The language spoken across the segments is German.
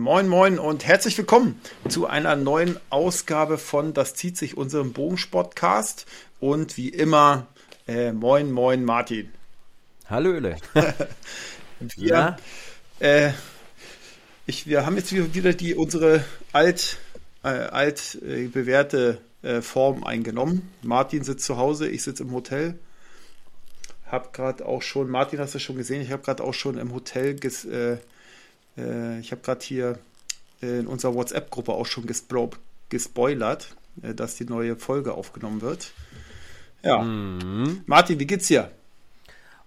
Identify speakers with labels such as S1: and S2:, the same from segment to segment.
S1: Moin, moin und herzlich willkommen zu einer neuen Ausgabe von Das zieht sich unserem Bogensportcast. Und wie immer, äh, moin, moin, Martin.
S2: Hallöle.
S1: wir, ja? äh, ich, wir haben jetzt wieder die, unsere alt, äh, alt äh, bewährte äh, Form eingenommen. Martin sitzt zu Hause, ich sitze im Hotel. Hab gerade auch schon, Martin hast du schon gesehen, ich habe gerade auch schon im Hotel ges, äh, äh, ich habe gerade hier in unserer WhatsApp-Gruppe auch schon gespro gespoilert, äh, dass die neue Folge aufgenommen wird. Ja. Mhm. Martin, wie geht's dir?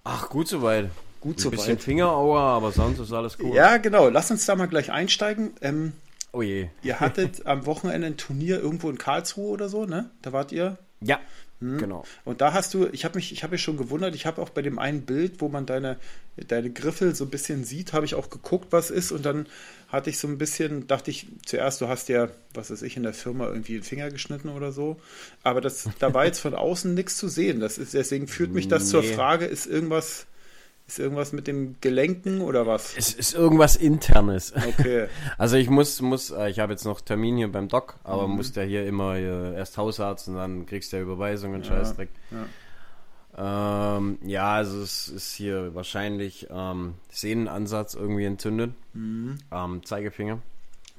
S2: Ach, gut soweit.
S1: Gut soweit.
S2: Ein bisschen Fingerauer, aber sonst ist alles cool.
S1: Ja, genau. Lass uns da mal gleich einsteigen. Ähm,
S2: oh je.
S1: Ihr hattet am Wochenende ein Turnier irgendwo in Karlsruhe oder so, ne? Da wart ihr?
S2: Ja. Hm. Genau.
S1: Und da hast du, ich habe mich, ich habe mich schon gewundert, ich habe auch bei dem einen Bild, wo man deine, deine Griffel so ein bisschen sieht, habe ich auch geguckt, was ist und dann hatte ich so ein bisschen, dachte ich zuerst, du hast ja, was weiß ich, in der Firma irgendwie den Finger geschnitten oder so, aber das, da war jetzt von außen nichts zu sehen. Das ist, deswegen führt mich das nee. zur Frage, ist irgendwas, ist irgendwas mit dem Gelenken oder was?
S2: Es ist irgendwas internes.
S1: Okay.
S2: Also ich muss, muss, äh, ich habe jetzt noch Termin hier beim Doc, aber mhm. muss ja hier immer hier erst Hausarzt und dann kriegst du ja Überweisung und ja, Scheißdreck. Ja. Ähm, ja, also es ist hier wahrscheinlich ähm, Sehnenansatz irgendwie entzündet. Mhm. Ähm, Zeigefinger.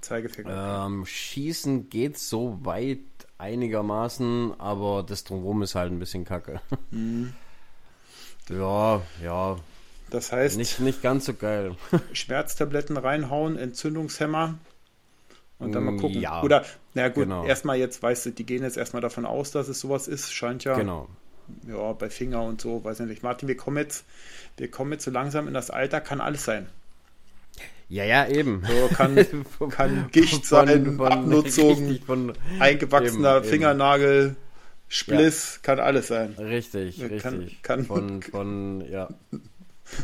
S1: Zeigefinger.
S2: Ähm, Schießen geht so weit einigermaßen, aber das drumherum ist halt ein bisschen kacke. Mhm. Ja, ja,
S1: das heißt.
S2: Nicht, nicht ganz so geil.
S1: Schmerztabletten reinhauen, Entzündungshemmer. Und dann mal mm, gucken.
S2: Ja,
S1: Oder, na gut, genau. erstmal jetzt, weißt du, die gehen jetzt erstmal davon aus, dass es sowas ist. Scheint ja.
S2: Genau.
S1: Ja, bei Finger und so, weiß ich nicht. Martin, wir kommen jetzt, wir kommen jetzt so langsam in das Alter, kann alles sein.
S2: Ja, ja, eben.
S1: So kann, kann Gicht sein, von, Abnutzung, von, eingewachsener eben, Fingernagel, eben. Spliss, ja. kann alles sein.
S2: Richtig,
S1: kann,
S2: richtig.
S1: Kann,
S2: von, von, ja.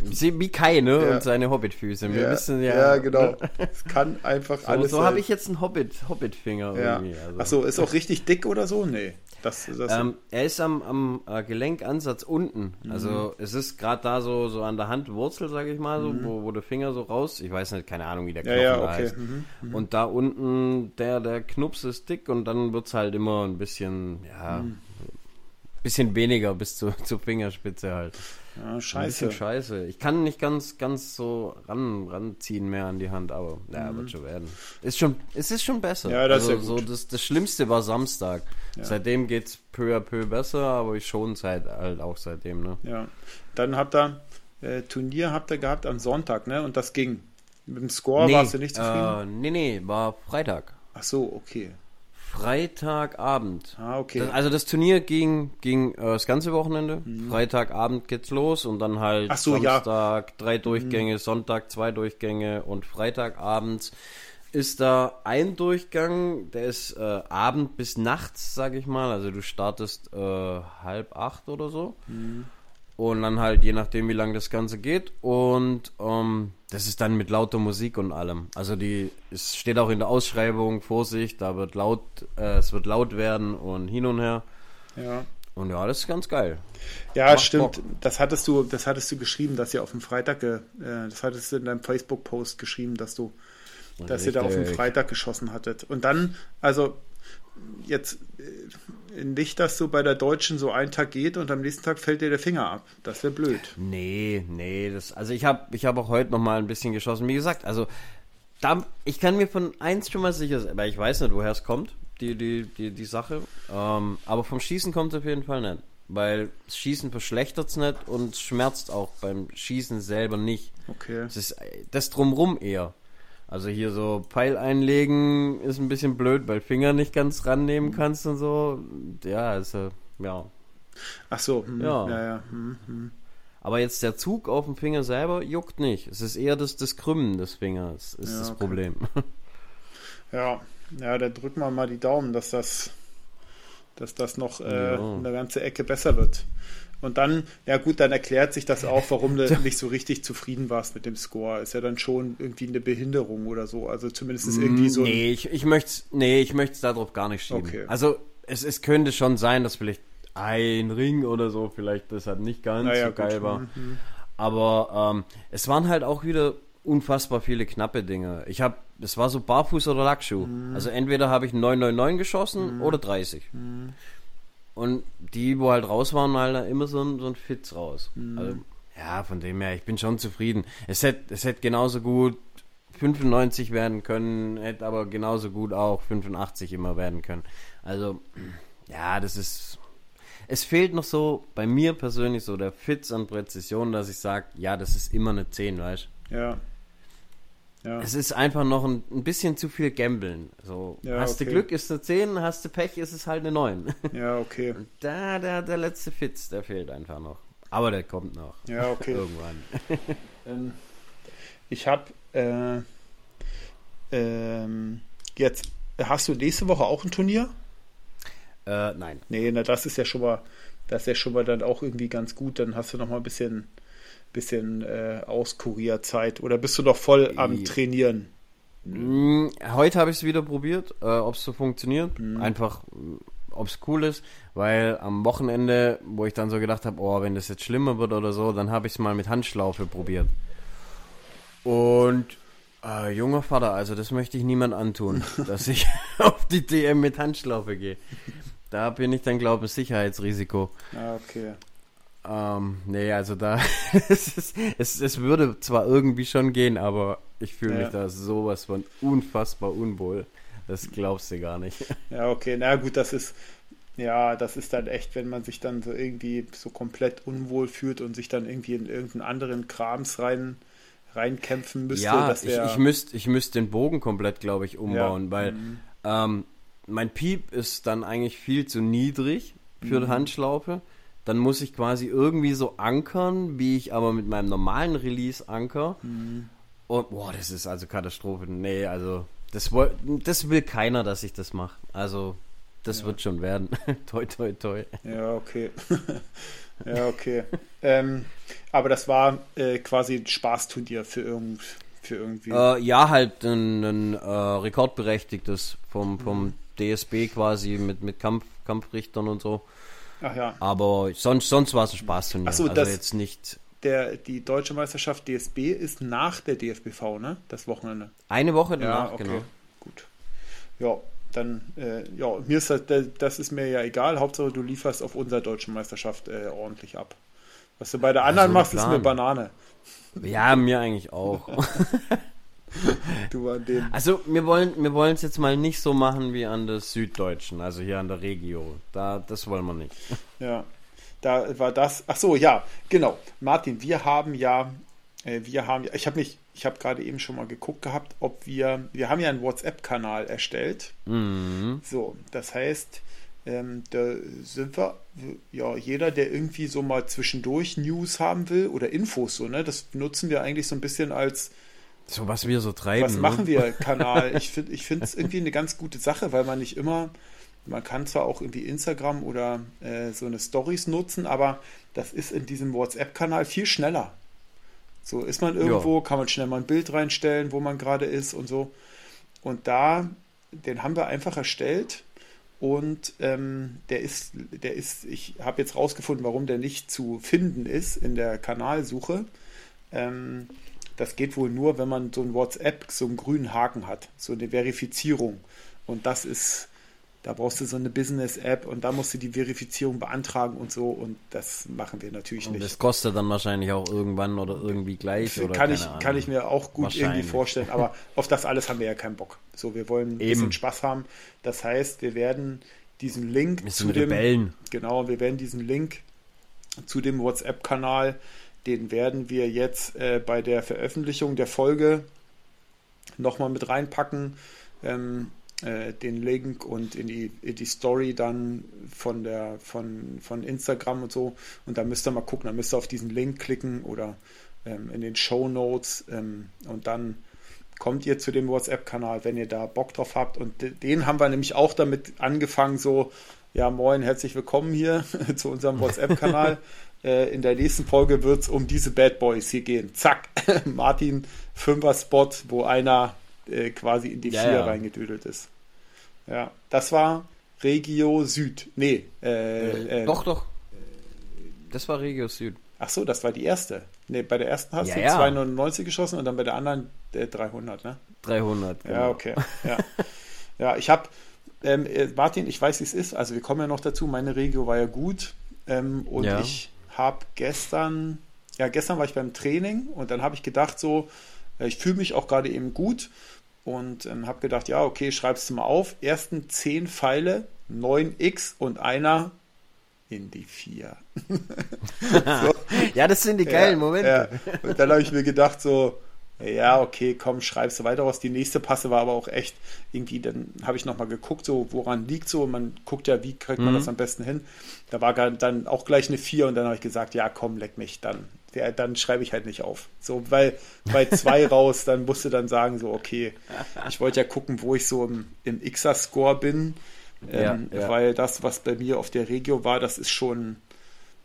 S2: Wie Kai, ne? Ja. Und seine Hobbitfüße. Wir
S1: ja.
S2: wissen ja.
S1: Ja, genau. Es kann einfach
S2: so,
S1: alles
S2: so habe ich jetzt einen Hobbit, Hobbit-Finger
S1: ja. irgendwie. Also. Achso, ist auch richtig dick oder so? Nee. Das, das
S2: ähm, er ist am, am äh, Gelenkansatz unten. Mhm. Also es ist gerade da so, so an der Handwurzel, sage ich mal, so, mhm. wo, wo der Finger so raus. Ich weiß nicht, keine Ahnung, wie der Knochen
S1: ja, ja, okay.
S2: heißt. Mhm. mhm. Und da unten, der, der Knups ist dick und dann wird es halt immer ein bisschen, ja, mhm. bisschen weniger bis zu, zur Fingerspitze halt.
S1: Ja, scheiße.
S2: scheiße. Ich kann nicht ganz, ganz so ran, ranziehen mehr an die Hand, aber ja, mhm. wird schon werden. Ist schon, es ist schon besser.
S1: Ja, das
S2: also,
S1: ist ja
S2: so das, das Schlimmste war Samstag. Ja. Seitdem es peu à peu besser, aber ich schon seit halt auch seitdem, ne?
S1: Ja. Dann habt ihr äh, Turnier habt ihr gehabt am Sonntag, ne? Und das ging. Mit dem Score
S2: nee,
S1: warst du nicht zufrieden?
S2: Äh, nee, nee, war Freitag.
S1: Ach so, okay.
S2: Freitagabend.
S1: Ah, okay.
S2: Das, also das Turnier ging, ging äh, das ganze Wochenende. Mhm. Freitagabend geht's los und dann halt
S1: so,
S2: Samstag
S1: ja.
S2: drei Durchgänge, mhm. Sonntag zwei Durchgänge und Freitagabends ist da ein Durchgang, der ist äh, Abend bis nachts, sag ich mal. Also du startest äh, halb acht oder so. Mhm. Und dann halt je nachdem, wie lange das Ganze geht. Und ähm, das ist dann mit lauter Musik und allem. Also die, es steht auch in der Ausschreibung, Vorsicht, da wird laut, äh, es wird laut werden und hin und her.
S1: Ja.
S2: Und ja, das ist ganz geil.
S1: Ja, Macht stimmt. Bock. Das hattest du, das hattest du geschrieben, dass ihr auf dem Freitag, äh, das hattest du in deinem Facebook-Post geschrieben, dass du, dass ihr da auf dem Freitag geschossen hattet. Und dann, also jetzt äh, nicht, dass so bei der Deutschen so ein Tag geht und am nächsten Tag fällt dir der Finger ab. Das wäre blöd.
S2: Nee, nee, das, also ich habe ich hab auch heute noch mal ein bisschen geschossen. Wie gesagt, also da, ich kann mir von eins schon mal sicher sein, weil ich weiß nicht, woher es kommt, die, die, die, die Sache. Ähm, aber vom Schießen kommt es auf jeden Fall nicht. Weil das Schießen verschlechtert es nicht und schmerzt auch beim Schießen selber nicht.
S1: Okay.
S2: Das ist das drumrum eher. Also hier so Pfeil einlegen ist ein bisschen blöd, weil Finger nicht ganz rannehmen kannst und so. Ja, also, ja.
S1: Ach so, hm,
S2: ja.
S1: ja, ja. Hm, hm.
S2: Aber jetzt der Zug auf dem Finger selber juckt nicht. Es ist eher das, das Krümmen des Fingers, ist ja, das okay. Problem.
S1: Ja, ja, da drücken wir mal die Daumen, dass das, dass das noch äh, ja. eine ganze Ecke besser wird. Und dann, ja gut, dann erklärt sich das auch, warum du nicht so richtig zufrieden warst mit dem Score. Ist ja dann schon irgendwie eine Behinderung oder so. Also zumindest ist irgendwie so.
S2: Nee, ich, ich möchte nee, ich möchte es darauf gar nicht schieben.
S1: Okay.
S2: Also es, es könnte schon sein, dass vielleicht ein Ring oder so vielleicht deshalb nicht ganz naja, so geil gut. war. Mhm. Aber ähm, es waren halt auch wieder unfassbar viele knappe Dinge. Ich habe, es war so Barfuß oder Lackschuh. Mhm. Also entweder habe ich 999 geschossen mhm. oder 30. Und die, wo halt raus waren, halt immer so ein, so ein Fitz raus. Mhm. Also, ja, von dem her, ich bin schon zufrieden. Es hätte, es hätte genauso gut 95 werden können, hätte aber genauso gut auch 85 immer werden können. Also, ja, das ist. Es fehlt noch so bei mir persönlich so der Fitz an Präzision, dass ich sage, ja, das ist immer eine 10, weißt
S1: du? Ja.
S2: Ja. Es ist einfach noch ein, ein bisschen zu viel Gambeln. So, ja, hast okay. du Glück, ist eine 10, hast du Pech, ist es halt eine 9.
S1: Ja, okay.
S2: Und da, der, der letzte Fitz, der fehlt einfach noch. Aber der kommt noch.
S1: Ja, okay.
S2: Irgendwann.
S1: ähm, ich habe äh, ähm, jetzt, hast du nächste Woche auch ein Turnier?
S2: Äh, nein.
S1: Nee, na, das ist ja schon mal, das ist ja schon mal dann auch irgendwie ganz gut. Dann hast du noch mal ein bisschen bisschen äh, Auskurierzeit oder bist du noch voll am Trainieren?
S2: Mm, heute habe ich es wieder probiert, äh, ob es so funktioniert. Mhm. Einfach, ob es cool ist, weil am Wochenende, wo ich dann so gedacht habe, oh, wenn das jetzt schlimmer wird oder so, dann habe ich es mal mit Handschlaufe probiert. Und äh, junger Vater, also das möchte ich niemand antun, dass ich auf die DM mit Handschlaufe gehe. Da bin ich dann, glaube ich, ein Sicherheitsrisiko.
S1: Ah, okay.
S2: Ähm, nee, also da, es, ist, es, es würde zwar irgendwie schon gehen, aber ich fühle ja. mich da sowas von unfassbar unwohl. Das glaubst du gar nicht.
S1: Ja, okay, na gut, das ist, ja, das ist dann echt, wenn man sich dann so irgendwie so komplett unwohl fühlt und sich dann irgendwie in irgendeinen anderen Krams rein, reinkämpfen müsste.
S2: Ja, ich, ich müsste ich müsst den Bogen komplett, glaube ich, umbauen, ja. weil mhm. ähm, mein Piep ist dann eigentlich viel zu niedrig für mhm. die Handschlaufe dann muss ich quasi irgendwie so ankern, wie ich aber mit meinem normalen Release anker. Mhm. Und boah, das ist also Katastrophe. Nee, also das, das will keiner, dass ich das mache. Also das ja. wird schon werden. toi, toi, toi.
S1: Ja, okay. ja, okay. ähm, aber das war äh, quasi ein Spaßturnier für, irgend, für irgendwie.
S2: Äh, ja, halt ein, ein äh, rekordberechtigtes vom, vom mhm. DSB quasi mit, mit Kampf, Kampfrichtern und so.
S1: Ach ja.
S2: Aber sonst, sonst war es ein Spaßturnier.
S1: Achso, also das, jetzt nicht. Der, die deutsche Meisterschaft DSB ist nach der DFBV, ne? Das Wochenende.
S2: Eine Woche danach, ja, okay. genau.
S1: Gut. Ja, dann, äh, ja, mir ist das, das ist mir ja egal. Hauptsache, du lieferst auf unserer deutschen Meisterschaft äh, ordentlich ab. Was du bei der anderen also machst, ist mir Banane.
S2: Ja, mir eigentlich auch.
S1: du an dem.
S2: Also wir wollen wir wollen es jetzt mal nicht so machen wie an der Süddeutschen, also hier an der Regio. Da das wollen wir nicht.
S1: Ja. Da war das. Ach so, ja, genau. Martin, wir haben ja äh, wir haben ich habe mich ich habe gerade eben schon mal geguckt gehabt, ob wir wir haben ja einen WhatsApp Kanal erstellt.
S2: Mhm.
S1: So, das heißt, ähm, da sind wir, ja, jeder, der irgendwie so mal zwischendurch News haben will oder Infos so, ne, das nutzen wir eigentlich so ein bisschen als
S2: so was wir so treiben.
S1: Was ne? machen wir, Kanal? Ich finde ich es irgendwie eine ganz gute Sache, weil man nicht immer, man kann zwar auch irgendwie Instagram oder äh, so eine Stories nutzen, aber das ist in diesem WhatsApp-Kanal viel schneller. So ist man irgendwo, ja. kann man schnell mal ein Bild reinstellen, wo man gerade ist und so. Und da, den haben wir einfach erstellt und ähm, der ist, der ist, ich habe jetzt rausgefunden, warum der nicht zu finden ist in der Kanalsuche. Ähm, das geht wohl nur, wenn man so ein WhatsApp, so einen grünen Haken hat, so eine Verifizierung. Und das ist, da brauchst du so eine Business-App und da musst du die Verifizierung beantragen und so. Und das machen wir natürlich und nicht.
S2: Das kostet dann wahrscheinlich auch irgendwann oder irgendwie gleich. Oder
S1: kann, ich, kann ich mir auch gut irgendwie vorstellen. Aber auf das alles haben wir ja keinen Bock. So, wir wollen ein Eben. bisschen Spaß haben. Das heißt, wir werden diesen Link
S2: zu dem, Rebellen.
S1: genau, wir werden diesen Link zu dem WhatsApp-Kanal den werden wir jetzt äh, bei der Veröffentlichung der Folge nochmal mit reinpacken. Ähm, äh, den Link und in die, in die Story dann von der von, von Instagram und so. Und da müsst ihr mal gucken, da müsst ihr auf diesen Link klicken oder ähm, in den Show Notes ähm, und dann kommt ihr zu dem WhatsApp-Kanal, wenn ihr da Bock drauf habt. Und den haben wir nämlich auch damit angefangen, so, ja, moin, herzlich willkommen hier zu unserem WhatsApp-Kanal. Äh, in der nächsten Folge wird es um diese Bad Boys hier gehen. Zack, Martin, Fünfer-Spot, wo einer äh, quasi in die ja, Vier ja. reingedüdelt ist. Ja, das war Regio Süd. Nee, äh,
S2: äh, doch, doch. Das war Regio Süd.
S1: Ach so, das war die erste. Nee, bei der ersten hast
S2: Ja,
S1: du
S2: ja.
S1: 299 geschossen und dann bei der anderen äh, 300, ne?
S2: 300.
S1: Ja, okay. Ja, ja ich habe, ähm, äh, Martin, ich weiß, wie es ist. Also wir kommen ja noch dazu. Meine Regio war ja gut. Ähm, und
S2: Ja.
S1: ich habe gestern, ja, gestern war ich beim Training und dann habe ich gedacht, so, äh, ich fühle mich auch gerade eben gut und ähm, habe gedacht, ja, okay, schreibst du mal auf. Ersten 10 Pfeile, 9x und einer in die 4.
S2: Ja, das sind die geilen
S1: Ja,
S2: Momente.
S1: Ja. Und dann habe ich mir gedacht, so, ja, okay, komm, schreibst du weiter aus. Die nächste Passe war aber auch echt irgendwie, dann habe ich nochmal geguckt, so, woran liegt so. Man guckt ja, wie kriegt man
S2: Mhm.
S1: das am besten hin. Da war dann auch gleich eine 4 und dann habe ich gesagt, ja, komm, leck mich, dann, ja, dann schreibe ich halt nicht auf. So, weil bei zwei raus, dann musste dann sagen, so, okay, ich wollte ja gucken, wo ich so im, im Xer-Score bin. Ähm,
S2: Ja, ja.
S1: Weil das, was bei mir auf der Regio war, das ist schon,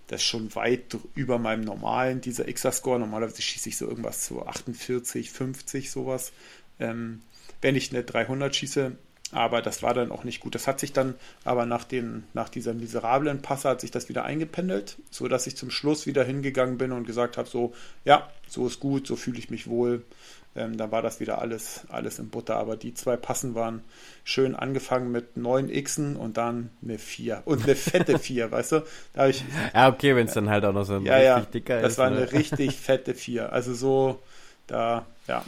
S1: das ist schon weit über meinem normalen, dieser Xer-Score. Normalerweise schieße ich so irgendwas zu 48, 50, sowas. Ähm, wenn ich eine 300 schieße, aber das war dann auch nicht gut. Das hat sich dann aber nach, den, nach dieser miserablen Passe hat sich das wieder eingependelt, so dass ich zum Schluss wieder hingegangen bin und gesagt habe, so, ja, so ist gut, so fühle ich mich wohl. Ähm, dann war das wieder alles, alles in Butter. Aber die zwei Passen waren schön angefangen mit 9 Xen und dann eine 4. Und eine fette 4, weißt du? Da ich,
S2: Ja, okay, wenn es dann halt auch noch so ein
S1: ja,
S2: richtig
S1: ja,
S2: dicker
S1: das
S2: ist.
S1: war
S2: ne?
S1: eine richtig fette 4. Also so, da, ja,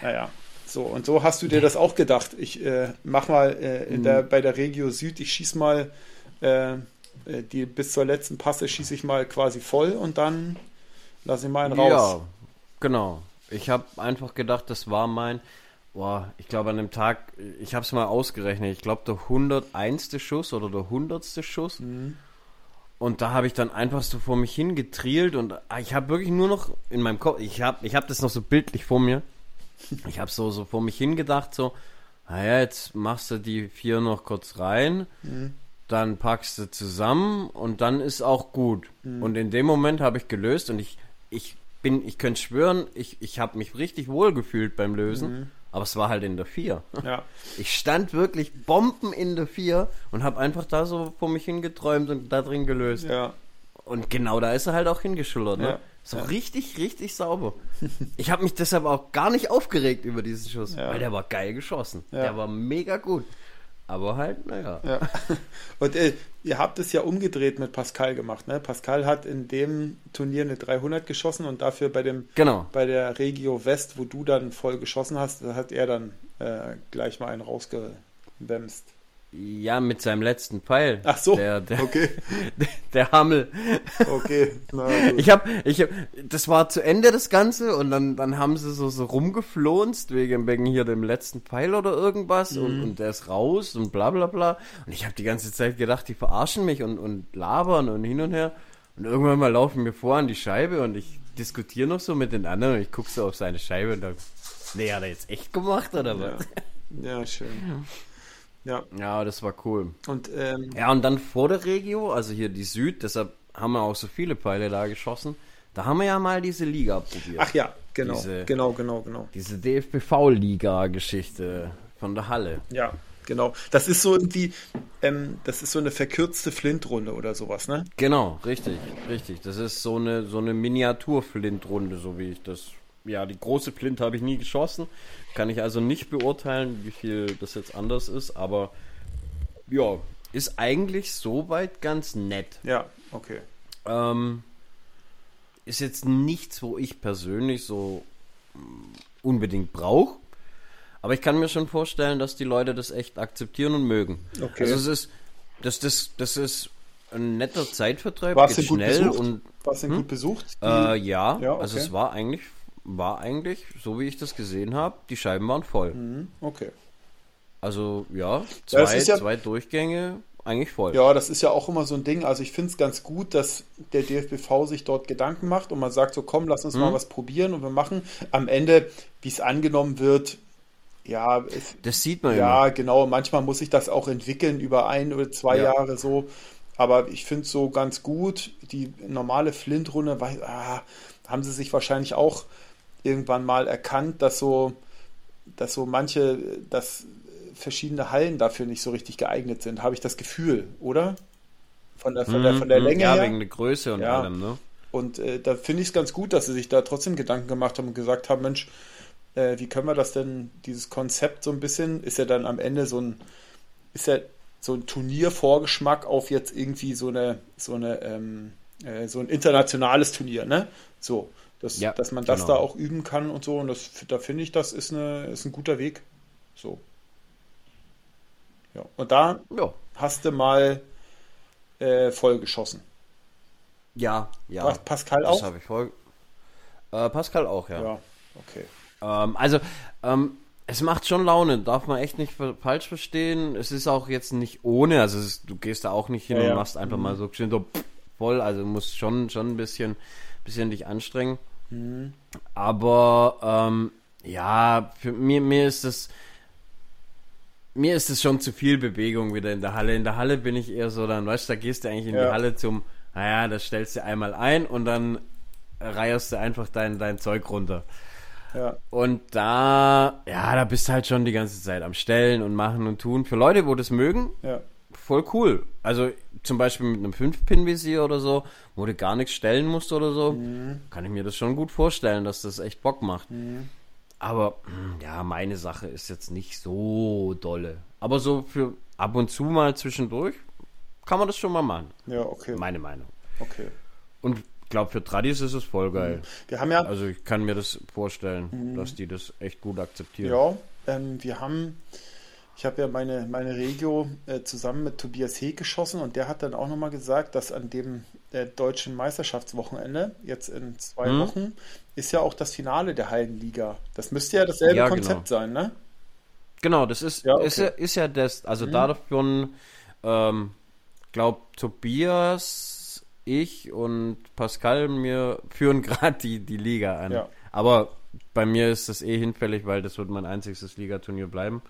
S1: naja. So, und so hast du dir das auch gedacht. Ich äh, mach mal äh,
S2: Mhm.
S1: der, bei der Regio Süd, ich schieß mal äh, äh, die bis zur letzten Passe schieße ich mal quasi voll und dann lasse ich mal einen raus.
S2: Ja, genau. Ich habe einfach gedacht, das war mein, boah, ich glaube an dem Tag, ich habe es mal ausgerechnet, ich glaube der 101. Schuss oder der 100. Schuss.
S1: Mhm.
S2: Und da habe ich dann einfach so vor mich hingetrielt und ah, ich habe wirklich nur noch in meinem Kopf, ich habe ich hab das noch so bildlich vor mir. Ich habe so, so vor mich hingedacht, so, naja, jetzt machst du die vier noch kurz rein,
S1: Mhm.
S2: dann packst du zusammen und dann ist auch gut.
S1: Mhm.
S2: Und in dem Moment habe ich gelöst und ich, ich bin, ich könnte schwören, ich, ich habe mich richtig wohl gefühlt beim Lösen,
S1: Mhm.
S2: aber es war halt in der vier.
S1: Ja,
S2: Ich stand wirklich Bomben in der vier und habe einfach da so vor mich hingeträumt und da drin gelöst.
S1: ja,
S2: Und genau da ist er halt auch hingeschillert, ne?
S1: Ja.
S2: So
S1: Ja.
S2: richtig, richtig sauber. Ich habe mich deshalb auch gar nicht aufgeregt über diesen Schuss,
S1: Ja.
S2: weil der war geil geschossen.
S1: Ja.
S2: Der war mega gut. Aber halt, naja.
S1: ja. Und äh, ihr habt es ja umgedreht mit Pascal gemacht, ne? Pascal hat in dem Turnier eine 300 geschossen und dafür bei dem
S2: Genau.
S1: bei der Regio West, wo du dann voll geschossen hast, hat er dann äh, gleich mal einen rausgewämst.
S2: Ja, mit seinem letzten Pfeil.
S1: Ach so,
S2: Der, der,
S1: okay,
S2: der Hammel.
S1: okay. Na, gut.
S2: Ich hab, ich hab, das war zu Ende das Ganze und dann, dann haben sie so, so rumgeflohenst wegen, wegen hier dem letzten Pfeil oder irgendwas
S1: Mhm.
S2: und, und der ist raus und bla bla bla. Und ich habe die ganze Zeit gedacht, die verarschen mich und, und labern und hin und her. Und irgendwann mal laufen wir vor an die Scheibe und ich diskutiere noch so mit den anderen und ich gucke so auf seine Scheibe und dann, nee, hat er jetzt echt gemacht oder
S1: ja.
S2: was?
S1: ja, schön. Ja,
S2: Ja, das war cool.
S1: und ähm,
S2: Ja, und dann vor der Regio, also hier die Süd, deshalb haben wir auch so viele Pfeile da geschossen. Da haben wir ja mal diese Liga probiert.
S1: ach ja, genau,
S2: Diese-
S1: genau, genau, genau.
S2: Diese DFBV-Liga-Geschichte von der Halle.
S1: Ja, genau. Das ist so irgendwie, ähm, das ist so eine verkürzte Flintrunde oder sowas, ne?
S2: Genau, richtig, richtig. Das ist so eine, so eine Miniatur-Flint-Runde, so wie ich das. Ja, die große Flint habe ich nie geschossen. Kann ich also nicht beurteilen, wie viel das jetzt anders ist, aber ja, ist eigentlich soweit ganz nett.
S1: Ja, okay.
S2: Ähm, ist jetzt nichts, wo ich persönlich so mm, unbedingt brauche. Aber ich kann mir schon vorstellen, dass die Leute das echt akzeptieren und mögen.
S1: Okay.
S2: Also es ist, das, das, das ist ein netter Zeitvertreib,
S1: du
S2: geht schnell
S1: besucht?
S2: und
S1: Warst du denn gut besucht?
S2: Äh, ja,
S1: Ja, okay.
S2: also es war eigentlich, war eigentlich, so wie ich das gesehen habe, die Scheiben waren voll.
S1: Mhm, okay.
S2: Also ja,
S1: Ja,
S2: zwei,
S1: ja-
S2: zwei Durchgänge, eigentlich voll.
S1: Ja, das ist ja auch immer so ein Ding. Also ich finde es ganz gut, dass der DFBV sich dort Gedanken macht und man sagt so, komm, lass uns
S2: Mhm.
S1: mal was probieren und wir machen. Am Ende, wie es angenommen wird, ja, es,
S2: Das sieht man
S1: ja,
S2: immer.
S1: genau. Manchmal muss sich das auch entwickeln über ein oder zwei
S2: Ja.
S1: Jahre so. Aber ich finde es so ganz gut. Die normale Flint-Runde, ah, haben sie sich wahrscheinlich auch irgendwann mal erkannt, dass so, dass so manche, dass verschiedene Hallen dafür nicht so richtig geeignet sind, habe ich das Gefühl, oder? Von der, von der, von der
S2: Mhm,
S1: Länge
S2: ja,
S1: her.
S2: wegen der Größe und
S1: Ja.
S2: allem, ne?
S1: Und äh, da finde ich es ganz gut, dass sie sich da trotzdem Gedanken gemacht haben und gesagt haben, Mensch, äh, wie können wir das denn, dieses Konzept so ein bisschen, ist ja dann am Ende so ein, ist ja so ein Turniervorgeschmack auf jetzt irgendwie so eine, so eine, ähm, äh, so ein internationales Turnier, ne? So, dass, ja, dass man das genau. da auch üben kann und so. Und das, da finde ich, das ist, eine, ist ein guter Weg. So. Ja. Und da ja. hast du mal äh, voll geschossen.
S2: Ja, ja.
S1: Pascal auch? Das
S2: habe ich voll. Äh, Pascal auch, ja.
S1: Ja, okay.
S2: Ähm, also, ähm, es macht schon Laune, darf man echt nicht falsch verstehen. Es ist auch jetzt nicht ohne, also ist, du gehst da auch nicht hin ja, und machst einfach mhm. mal so schön so voll, also du musst schon, schon ein bisschen, bisschen dich anstrengen. Mhm. Aber ähm, ja, für mir, mir ist das mir ist es schon zu viel Bewegung wieder in der Halle. In der Halle bin ich eher so, dann weißt du, da gehst du eigentlich in ja. die Halle zum, naja, das stellst du einmal ein und dann reierst du einfach dein, dein Zeug runter. Ja. Und da, ja, da bist du halt schon die ganze Zeit am Stellen und machen und tun. Für Leute, wo das mögen, ja. Voll cool. Also zum Beispiel mit einem 5-Pin-Visier oder so, wo du gar nichts stellen musst oder so, mhm. kann ich mir das schon gut vorstellen, dass das echt Bock macht. Mhm. Aber hm, ja, meine Sache ist jetzt nicht so dolle. Aber so für ab und zu mal zwischendurch kann man das schon mal machen.
S1: Ja, okay.
S2: Meine Meinung.
S1: Okay.
S2: Und glaube, für Tradis ist es voll geil. Mhm.
S1: Wir haben ja.
S2: Also ich kann mir das vorstellen, mhm. dass die das echt gut akzeptieren.
S1: Ja, ähm, wir haben. Ich habe ja meine, meine Regio äh, zusammen mit Tobias Heeg geschossen und der hat dann auch nochmal gesagt, dass an dem äh, deutschen Meisterschaftswochenende, jetzt in zwei mhm. Wochen, ist ja auch das Finale der Hallenliga. Das müsste ja dasselbe ja, Konzept genau. sein, ne?
S2: Genau, das ist, ja, okay. ist, ist, ja das, also mhm. davon, ähm, glaubt Tobias ich und Pascal mir führen gerade die, die Liga an. Ja. Aber bei mir ist das eh hinfällig, weil das wird mein einziges Ligaturnier bleiben.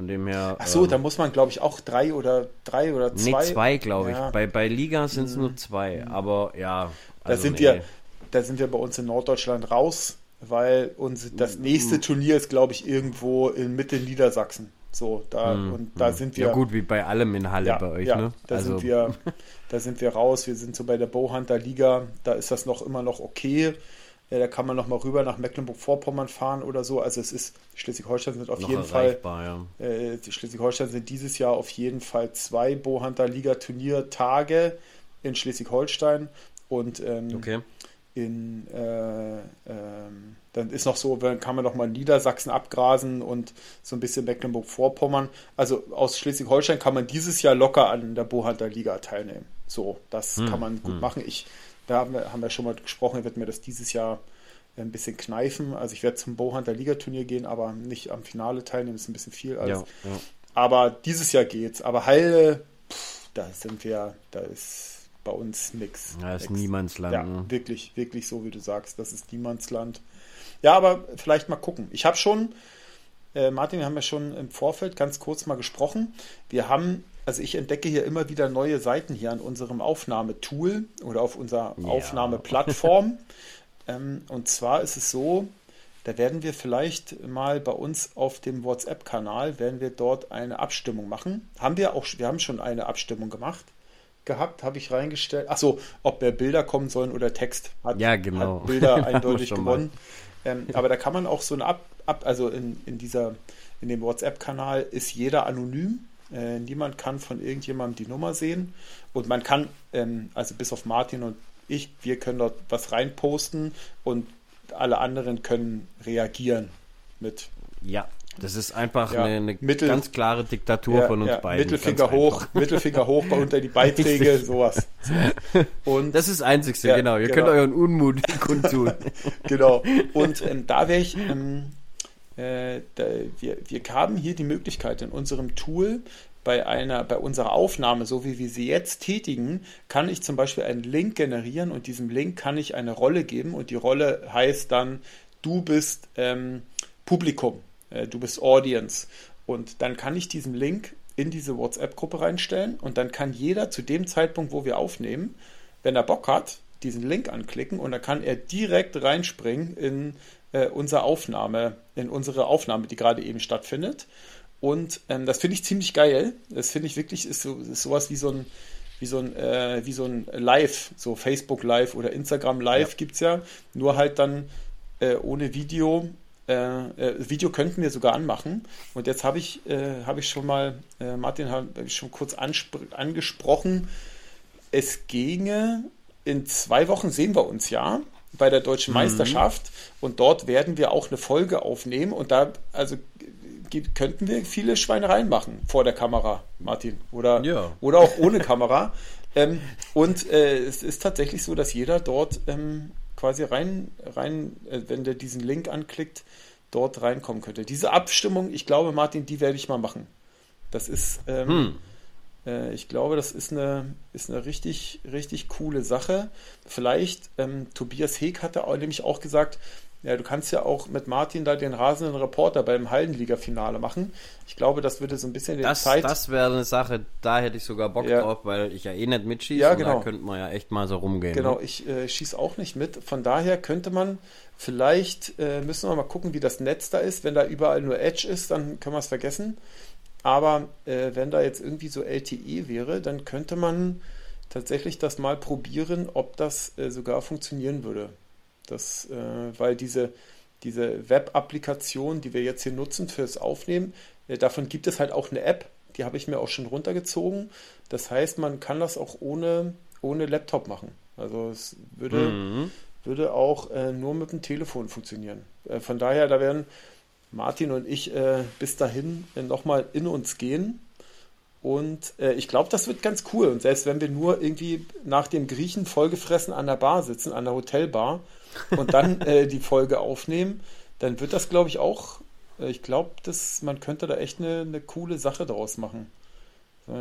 S2: Von dem her.
S1: Ach so, ähm, da muss man, glaube ich, auch drei oder drei oder zwei.
S2: Nee, zwei, glaube ich. Ja. Bei, bei Liga sind es mhm. nur zwei. Aber ja.
S1: Also da sind nee. wir, da sind wir bei uns in Norddeutschland raus, weil uns das nächste mhm. Turnier ist, glaube ich, irgendwo in Mitte Niedersachsen. So, da mm, und da mm. sind wir.
S2: Ja, gut, wie bei allem in Halle ja, bei euch,
S1: ja,
S2: ne?
S1: Da also. sind wir, da sind wir raus. Wir sind so bei der Bowhunter Liga, da ist das noch immer noch okay. Ja, da kann man noch mal rüber nach Mecklenburg-Vorpommern fahren oder so. Also es ist, Schleswig-Holstein sind auf noch jeden Fall, ja. äh, Schleswig-Holstein sind dieses Jahr auf jeden Fall zwei Bowhunter Liga Turniertage in Schleswig-Holstein und ähm,
S2: okay.
S1: in äh, ähm, dann ist noch so, dann kann man noch mal Niedersachsen abgrasen und so ein bisschen Mecklenburg-Vorpommern. Also aus Schleswig-Holstein kann man dieses Jahr locker an der Bohanter Liga teilnehmen. So, das hm, kann man gut hm. machen. Ich, da haben wir, haben wir schon mal gesprochen, ich werde mir das dieses Jahr ein bisschen kneifen. Also ich werde zum Bohanter Ligaturnier gehen, aber nicht am Finale teilnehmen, das ist ein bisschen viel. Alles. Ja, ja. Aber dieses Jahr geht's. Aber Heile, pff, da sind wir, da ist bei uns nichts.
S2: Da ist Niemandsland.
S1: Ja, ne? wirklich, wirklich so, wie du sagst, das ist Niemandsland. Ja, aber vielleicht mal gucken. Ich habe schon, äh, Martin, wir haben ja schon im Vorfeld ganz kurz mal gesprochen. Wir haben, also ich entdecke hier immer wieder neue Seiten hier an unserem Aufnahmetool oder auf unserer ja. Aufnahmeplattform. ähm, und zwar ist es so, da werden wir vielleicht mal bei uns auf dem WhatsApp-Kanal, werden wir dort eine Abstimmung machen. Haben wir auch, wir haben schon eine Abstimmung gemacht gehabt, habe ich reingestellt. Achso, ob mehr Bilder kommen sollen oder Text.
S2: Hat, ja, genau.
S1: Hat Bilder eindeutig gewonnen. Ähm, aber da kann man auch so eine Ab, Ab also in, in dieser, in dem WhatsApp-Kanal ist jeder anonym. Äh, niemand kann von irgendjemandem die Nummer sehen. Und man kann, ähm, also bis auf Martin und ich, wir können dort was reinposten und alle anderen können reagieren mit.
S2: Ja, das ist einfach ja, eine, eine Mittel, ganz klare Diktatur ja, von uns ja, beiden.
S1: Mittelfinger hoch, Mittelfinger hoch unter die Beiträge, sowas.
S2: Und das ist das Einzigste, genau. Ihr genau. könnt euren Unmut kundtun.
S1: genau. Und ähm, da wäre ich, ähm, äh, da, wir, wir haben hier die Möglichkeit in unserem Tool, bei einer, bei unserer Aufnahme, so wie wir sie jetzt tätigen, kann ich zum Beispiel einen Link generieren und diesem Link kann ich eine Rolle geben und die Rolle heißt dann, du bist ähm, Publikum. Äh, du bist Audience. Und dann kann ich diesen Link in diese WhatsApp-Gruppe reinstellen und dann kann jeder zu dem Zeitpunkt, wo wir aufnehmen, wenn er Bock hat, diesen Link anklicken und dann kann er direkt reinspringen in äh, unsere Aufnahme, in unsere Aufnahme, die gerade eben stattfindet. Und ähm, das finde ich ziemlich geil. Das finde ich wirklich, ist, so, ist sowas wie so ein, wie so ein, äh, wie so ein Live, so Facebook Live oder Instagram Live ja. gibt es ja, nur halt dann äh, ohne Video. Äh, äh, Video könnten wir sogar anmachen. Und jetzt habe ich, äh, hab ich schon mal, äh, Martin habe ich schon kurz angesprochen, es ginge, in zwei Wochen sehen wir uns ja bei der deutschen mhm. Meisterschaft und dort werden wir auch eine Folge aufnehmen und da, also könnten wir viele Schweinereien machen vor der Kamera, Martin. Oder, ja. oder auch ohne Kamera. ähm, und äh, es ist tatsächlich so, dass jeder dort ähm, quasi rein, rein äh, wenn der diesen Link anklickt, dort reinkommen könnte. Diese Abstimmung, ich glaube, Martin, die werde ich mal machen. Das ist, ähm, hm. Äh, ich glaube, das ist eine, ist eine richtig, richtig coole Sache. Vielleicht, ähm, Tobias Heek hatte auch, nämlich auch gesagt, ja, du kannst ja auch mit Martin da den rasenden Reporter beim Hallenliga-Finale machen. Ich glaube, das würde so ein bisschen
S2: die das, Zeit. Das wäre eine Sache, da hätte ich sogar Bock ja. drauf, weil ich ja eh nicht mitschieße.
S1: Ja, genau.
S2: Da könnte man ja echt mal so rumgehen.
S1: Genau, ne? ich äh, schieße auch nicht mit. Von daher könnte man vielleicht, äh, müssen wir mal gucken, wie das Netz da ist. Wenn da überall nur Edge ist, dann können wir es vergessen. Aber äh, wenn da jetzt irgendwie so LTE wäre, dann könnte man tatsächlich das mal probieren, ob das äh, sogar funktionieren würde. Das, äh, weil diese, diese Web-Applikation, die wir jetzt hier nutzen fürs Aufnehmen, äh, davon gibt es halt auch eine App, die habe ich mir auch schon runtergezogen. Das heißt, man kann das auch ohne, ohne Laptop machen. Also es würde, mhm. würde auch äh, nur mit dem Telefon funktionieren. Äh, von daher, da werden Martin und ich äh, bis dahin äh, nochmal in uns gehen. Und äh, ich glaube, das wird ganz cool. Und selbst wenn wir nur irgendwie nach dem Griechen vollgefressen an der Bar sitzen, an der Hotelbar, und dann äh, die Folge aufnehmen, dann wird das, glaube ich, auch, äh, ich glaube, man könnte da echt eine, eine coole Sache draus machen.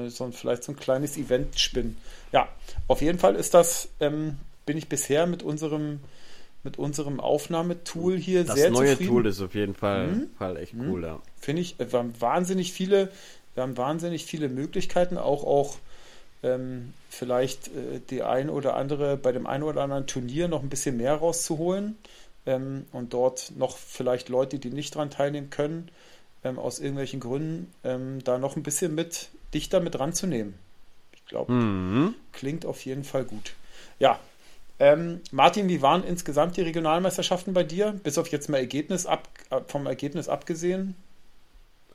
S1: So, vielleicht so ein kleines Event spinnen. Ja, auf jeden Fall ist das, ähm, bin ich bisher mit unserem mit unserem Aufnahmetool hier
S2: das
S1: sehr
S2: neue zufrieden. Tool ist auf jeden Fall, mhm. Fall echt mhm. cool, ja.
S1: Finde ich, wir haben wahnsinnig viele, wir haben wahnsinnig viele Möglichkeiten, auch auch ähm, vielleicht äh, die ein oder andere bei dem einen oder anderen Turnier noch ein bisschen mehr rauszuholen ähm, und dort noch vielleicht Leute, die nicht daran teilnehmen können, ähm, aus irgendwelchen Gründen, ähm, da noch ein bisschen mit dichter mit ranzunehmen. Ich glaube, mhm. klingt auf jeden Fall gut. Ja, ähm, Martin, wie waren insgesamt die Regionalmeisterschaften bei dir? Bis auf jetzt mal Ergebnis ab, vom Ergebnis abgesehen?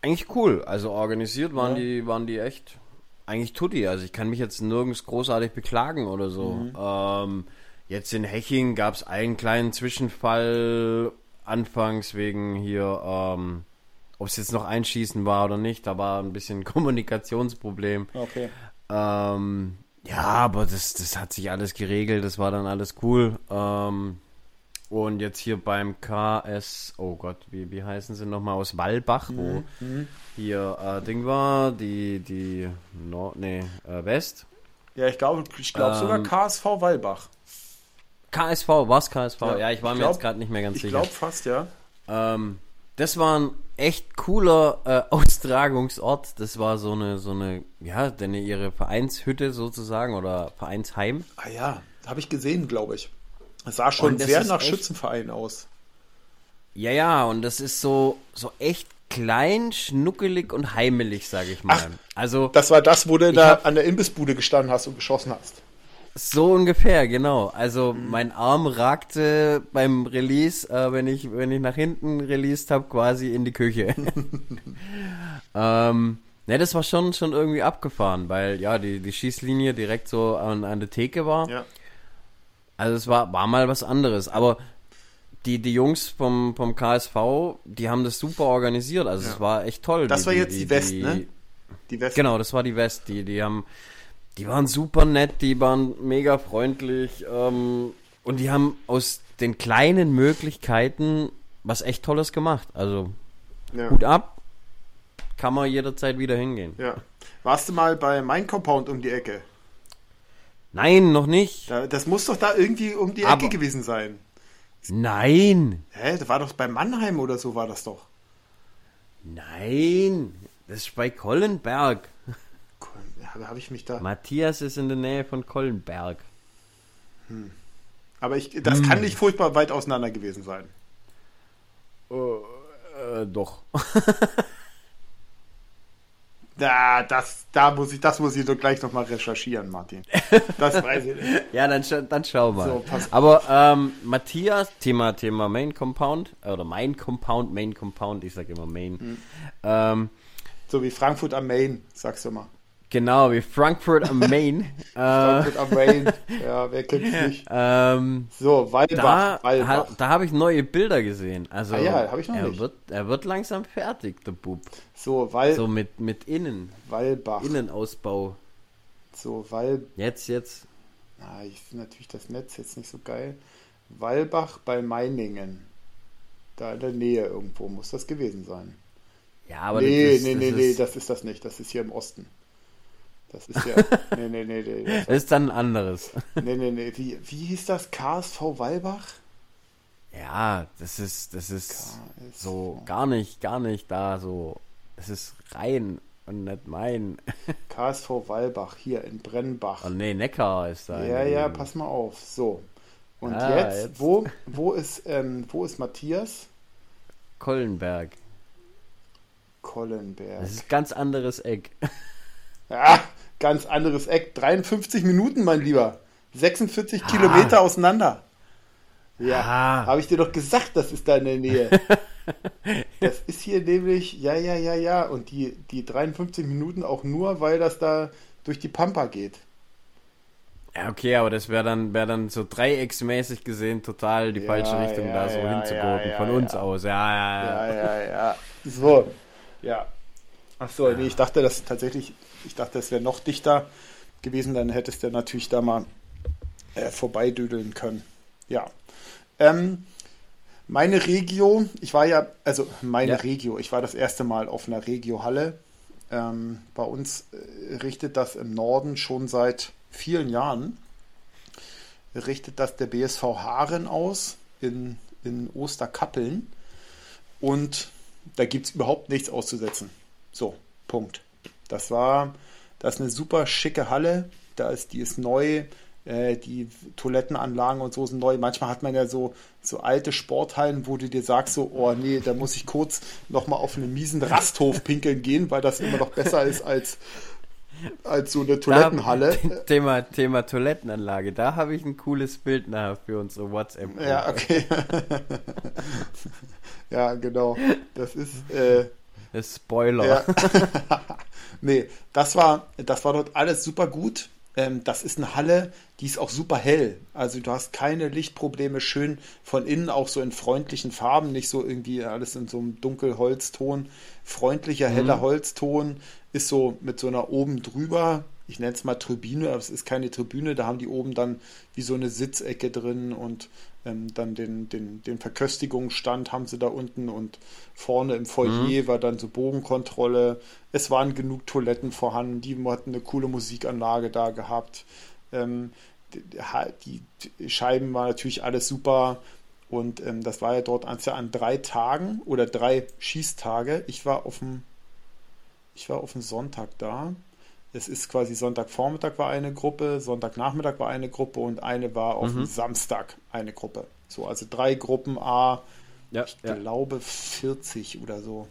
S2: Eigentlich cool. Also organisiert waren ja. die, waren die echt eigentlich tutti. Also ich kann mich jetzt nirgends großartig beklagen oder so. Mhm. Ähm, jetzt in Heching gab es einen kleinen Zwischenfall anfangs wegen hier, ähm, ob es jetzt noch einschießen war oder nicht. Da war ein bisschen Kommunikationsproblem.
S1: Okay.
S2: Ähm, ja, aber das, das hat sich alles geregelt. Das war dann alles cool. Ähm, und jetzt hier beim KS, oh Gott, wie, wie heißen sie nochmal aus Wallbach, wo mhm. hier äh, Ding war, die, die Nord, nee, äh, West.
S1: Ja, ich glaube ich glaub ähm, sogar KSV Wallbach.
S2: KSV, was KSV? Ja, ja ich war ich mir jetzt gerade nicht mehr ganz
S1: ich
S2: sicher.
S1: Ich glaube fast, ja.
S2: Ähm, das war ein echt cooler äh, Austragungsort. Das war so eine, so eine, ja, denn ihre Vereinshütte sozusagen oder Vereinsheim.
S1: Ah ja, habe ich gesehen, glaube ich. Es sah schon sehr nach echt, Schützenverein aus.
S2: Ja, ja, und das ist so, so echt klein, schnuckelig und heimelig, sage ich mal. Ach,
S1: also, das war das, wo du da an der Imbissbude gestanden hast und geschossen hast.
S2: So ungefähr, genau. Also mein Arm ragte beim Release, äh, wenn ich wenn ich nach hinten released habe, quasi in die Küche. ähm, ne, das war schon schon irgendwie abgefahren, weil ja die die Schießlinie direkt so an, an der Theke war. Ja. Also es war, war mal was anderes. Aber die, die Jungs vom, vom KSV, die haben das super organisiert. Also ja. es war echt toll.
S1: Das
S2: die,
S1: war jetzt die, die West,
S2: die,
S1: ne?
S2: Die West. Genau, das war die West. Die, die haben, die waren super nett, die waren mega freundlich. Ähm, und die haben aus den kleinen Möglichkeiten was echt Tolles gemacht. Also ja. Hut ab, kann man jederzeit wieder hingehen.
S1: Ja. Warst du mal bei Mein Compound um die Ecke?
S2: Nein, noch nicht.
S1: das muss doch da irgendwie um die Ecke Aber gewesen sein.
S2: Nein.
S1: Hä? Das war doch bei Mannheim oder so war das doch.
S2: Nein. Das ist bei Kollenberg.
S1: Habe ich mich da.
S2: Matthias ist in der Nähe von Kollenberg.
S1: Hm. Aber ich, das hm. kann nicht furchtbar weit auseinander gewesen sein.
S2: Uh, äh, doch.
S1: Da, das, da muss ich, das muss ich doch gleich nochmal recherchieren, Martin. Das weiß ich nicht.
S2: ja, dann, dann schau mal. So, Aber ähm, Matthias, Thema, Thema Main Compound, oder Main Compound, Main Compound, ich sag immer Main. Hm.
S1: Ähm, so wie Frankfurt am Main, sagst du mal.
S2: Genau, wie Frankfurt am Main.
S1: Frankfurt am Main. Ja, wer kennt es nicht? Ähm, so, Walbach.
S2: Da, da habe ich neue Bilder gesehen. Also,
S1: ah ja, habe ich noch
S2: er
S1: nicht.
S2: Wird, er wird langsam fertig, der Bub.
S1: So, Wal
S2: So mit, mit Innen.
S1: Walbach.
S2: Innenausbau.
S1: So, Wal...
S2: Jetzt, jetzt.
S1: Ah, ich finde natürlich das Netz jetzt nicht so geil. Walbach bei Meiningen. Da in der Nähe irgendwo muss das gewesen sein.
S2: Ja, aber
S1: nee, das ist, nee, nee, nee, das ist das nicht. Das ist hier im Osten. Das ist ja. Nee, nee, nee, nee.
S2: Das ist dann ein anderes.
S1: Nee, nee, nee. Wie, wie hieß das? KSV Walbach?
S2: Ja, das ist, das ist KSV. so gar nicht, gar nicht da so. Es ist rein und nicht mein.
S1: KSV Walbach hier in Brennbach.
S2: Oh nee, Neckar ist da.
S1: Ja, ja, pass mal auf. So. Und ah, jetzt, jetzt, Wo, wo, ist, ähm, wo ist Matthias?
S2: Kollenberg.
S1: Kollenberg.
S2: Das ist ein ganz anderes Eck.
S1: Ja, ganz anderes Eck. 53 Minuten, mein Lieber. 46 ah. Kilometer auseinander. Ja, ah. habe ich dir doch gesagt, das ist da in der Nähe. das ist hier nämlich, ja, ja, ja, ja. Und die, die 53 Minuten auch nur, weil das da durch die Pampa geht.
S2: Ja, okay, aber das wäre dann, wär dann so dreiecksmäßig gesehen total die ja, falsche Richtung, ja, da so ja, hinzugurken, von uns aus. Ja, ja,
S1: ja. Ja, ja. So, ja. Ach so, nee, ich dachte, das tatsächlich ich dachte, es wäre noch dichter gewesen, dann hättest du natürlich da mal äh, vorbeidüdeln können. Ja. Ähm, meine Regio, ich war ja, also meine ja. Regio, ich war das erste Mal auf einer Regio-Halle. Ähm, bei uns äh, richtet das im Norden schon seit vielen Jahren, richtet das der BSV Haaren aus in, in Osterkappeln. Und da gibt es überhaupt nichts auszusetzen. So, Punkt. Das war, das ist eine super schicke Halle. Da ist, die ist neu. Äh, die Toilettenanlagen und so sind neu. Manchmal hat man ja so, so alte Sporthallen, wo du dir sagst, so, oh nee, da muss ich kurz nochmal auf einen miesen Rasthof pinkeln gehen, weil das immer noch besser ist als, als so eine Toilettenhalle.
S2: Da, Thema, Thema Toilettenanlage, da habe ich ein cooles Bild nachher für unsere WhatsApp.
S1: -Gruppe. Ja, okay. ja, genau. Das ist. Äh,
S2: Spoiler. Ja.
S1: nee, das war, das war dort alles super gut. Ähm, das ist eine Halle, die ist auch super hell. Also du hast keine Lichtprobleme, schön von innen auch so in freundlichen Farben, nicht so irgendwie alles in so einem Dunkelholzton. Freundlicher, heller mhm. Holzton ist so mit so einer oben drüber ich nenne es mal Tribüne, aber es ist keine Tribüne, da haben die oben dann wie so eine Sitzecke drin und ähm, dann den, den, den Verköstigungsstand haben sie da unten und vorne im Foyer mhm. war dann so Bogenkontrolle. Es waren genug Toiletten vorhanden, die hatten eine coole Musikanlage da gehabt. Ähm, die, die, Scheiben waren natürlich alles super. Und ähm, das war ja dort an drei Tagen oder drei Schießtage. Ich war auf dem, ich war auf dem Sonntag da es ist quasi Sonntagvormittag war eine Gruppe, Sonntagnachmittag war eine Gruppe und eine war auf mhm. Samstag eine Gruppe. So, also drei Gruppen A, ja, ich ja. glaube 40 oder so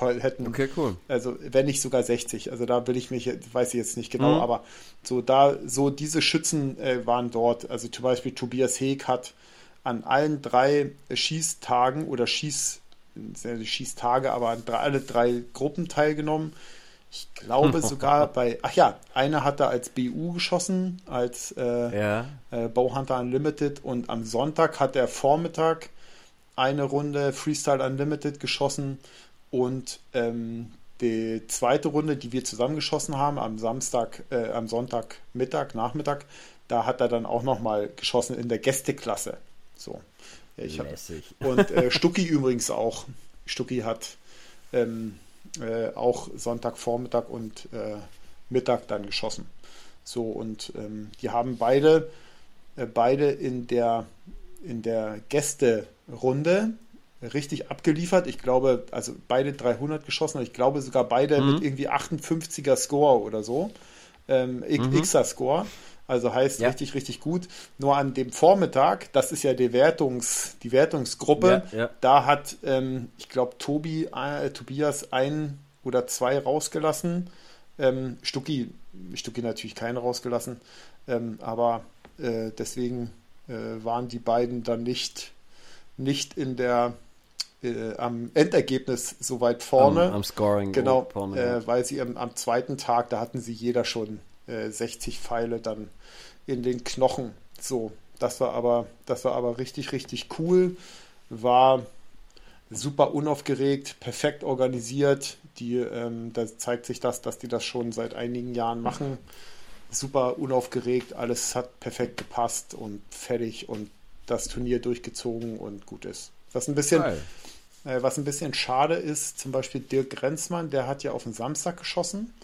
S1: hätten.
S2: Okay, cool.
S1: Also wenn nicht sogar 60. Also da will ich mich, weiß ich jetzt nicht genau, mhm. aber so da, so diese Schützen äh, waren dort. Also zum Beispiel Tobias Heek hat an allen drei Schießtagen oder Schieß, Schießtage, aber an drei, alle drei Gruppen teilgenommen. Ich glaube sogar bei, ach ja, einer hat da als BU geschossen, als äh, ja. äh, Bowhunter Unlimited und am Sonntag hat er Vormittag eine Runde Freestyle Unlimited geschossen und ähm, die zweite Runde, die wir zusammen geschossen haben, am Samstag, äh, am Sonntag Mittag, Nachmittag, da hat er dann auch nochmal geschossen in der Gästeklasse. So. Ich hab, und äh, Stucki übrigens auch. Stucki hat ähm, äh, auch Sonntagvormittag und äh, Mittag dann geschossen. So, und ähm, die haben beide, äh, beide in der, in der Gästerunde richtig abgeliefert. Ich glaube, also beide 300 geschossen, ich glaube sogar beide mhm. mit irgendwie 58er Score oder so. Ähm, mhm. Xer Score. Also heißt ja. richtig, richtig gut. Nur an dem Vormittag, das ist ja die, Wertungs, die Wertungsgruppe, ja, ja. da hat, ähm, ich glaube, Tobi, äh, Tobias ein oder zwei rausgelassen. Ähm, Stucki, Stucki natürlich keine rausgelassen, ähm, aber äh, deswegen äh, waren die beiden dann nicht, nicht in der äh, am Endergebnis so weit vorne.
S2: Am, am Scoring.
S1: Genau, vorne, äh, weil sie am, am, zweiten Tag, da hatten sie jeder schon 60 äh, Pfeile dann in den Knochen. So, das war aber, das war aber richtig, richtig cool. War super unaufgeregt, perfekt organisiert. Die, ähm, da zeigt sich das, dass die das schon seit einigen Jahren machen. Super unaufgeregt, alles hat perfekt gepasst und fertig und das Turnier durchgezogen und gut ist. Was ein bisschen, äh, was ein bisschen schade ist, zum Beispiel Dirk Grenzmann, der hat ja auf den Samstag geschossen.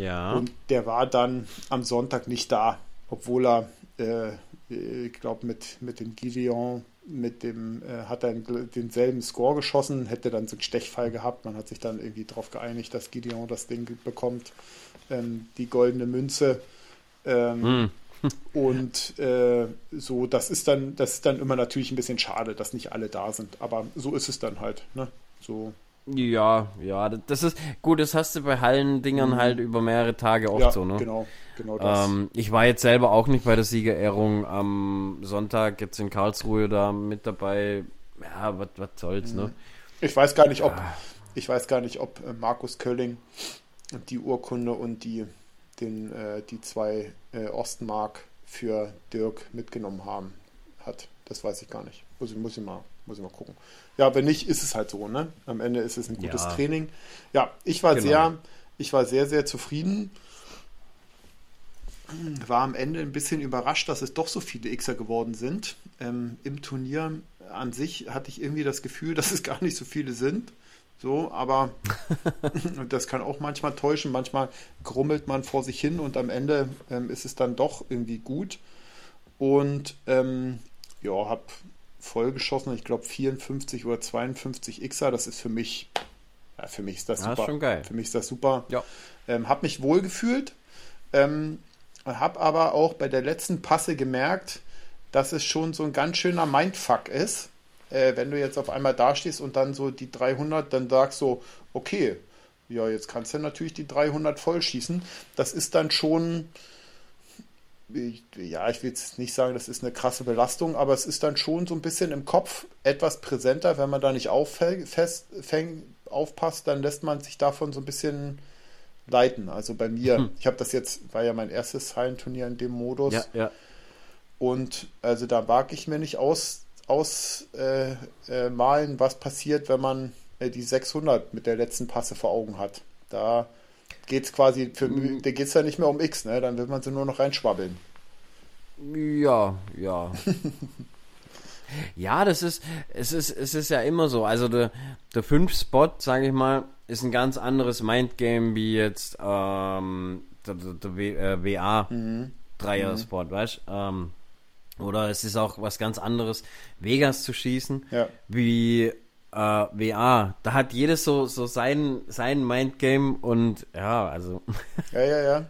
S2: Ja.
S1: Und der war dann am Sonntag nicht da, obwohl er, äh, ich glaube, mit, mit dem Gideon mit dem, äh, hat er denselben Score geschossen, hätte dann so einen Stechfall gehabt. Man hat sich dann irgendwie darauf geeinigt, dass Gideon das Ding bekommt, ähm, die goldene Münze. Ähm, mm. und äh, so, das ist dann, das ist dann immer natürlich ein bisschen schade, dass nicht alle da sind. Aber so ist es dann halt. Ne? So.
S2: Ja, ja, das ist gut, das hast du bei Hallendingern mhm. halt über mehrere Tage oft ja, so, ne?
S1: Genau, genau das.
S2: Ähm, ich war jetzt selber auch nicht bei der Siegerehrung am Sonntag jetzt in Karlsruhe da mit dabei. Ja, was soll's, ne? mhm. ne?
S1: Ich weiß gar nicht, ob ja. ich weiß gar nicht, ob äh, Markus Kölling die Urkunde und die den äh, die zwei äh, Ostmark für Dirk mitgenommen haben hat. Das weiß ich gar nicht. Muss ich, muss ich mal muss ich mal gucken. Ja, wenn nicht, ist es halt so, ne? Am Ende ist es ein gutes ja. Training. Ja, ich war genau. sehr, ich war sehr, sehr zufrieden. War am Ende ein bisschen überrascht, dass es doch so viele Xer geworden sind. Ähm, Im Turnier an sich hatte ich irgendwie das Gefühl, dass es gar nicht so viele sind. So, aber das kann auch manchmal täuschen. Manchmal grummelt man vor sich hin und am Ende ähm, ist es dann doch irgendwie gut. Und ähm, ja, habe vollgeschossen. Ich glaube 54 oder 52 Xer. Das ist für mich, ja, für mich ist das super.
S2: Ja, schon geil.
S1: Für mich ist das super.
S2: Ja.
S1: Ähm, hab mich wohl gefühlt. Ähm, hab aber auch bei der letzten Passe gemerkt, dass es schon so ein ganz schöner Mindfuck ist. Äh, wenn du jetzt auf einmal dastehst und dann so die 300, dann sagst du, okay, ja, jetzt kannst du natürlich die 300 vollschießen. Das ist dann schon, ja, ich will jetzt nicht sagen, das ist eine krasse Belastung, aber es ist dann schon so ein bisschen im Kopf etwas präsenter, wenn man da nicht auffällt, fest, fäng, aufpasst, dann lässt man sich davon so ein bisschen leiten. Also bei mir, hm. ich habe das jetzt, war ja mein erstes Hallenturnier in dem Modus.
S2: Ja, ja.
S1: Und also da wage ich mir nicht aus, aus äh, äh, was passiert, wenn man äh, die 600 mit der letzten Passe vor Augen hat. Da geht es quasi, für, mhm. da geht es ja nicht mehr um X, ne? Dann wird man sie nur noch reinschwabbeln.
S2: Ja, ja. ja, das ist, es ist, es ist ja immer so. Also der, der 5-Spot, sage ich mal, ist ein ganz anderes Mindgame wie jetzt ähm, der, der, der äh, WA mhm. Mhm. weißt ähm, Oder es ist auch was ganz anderes, Vegas zu schießen,
S1: ja.
S2: wie äh, WA. Da hat jedes so, so sein, sein Mindgame und ja, also.
S1: Ja, ja, ja.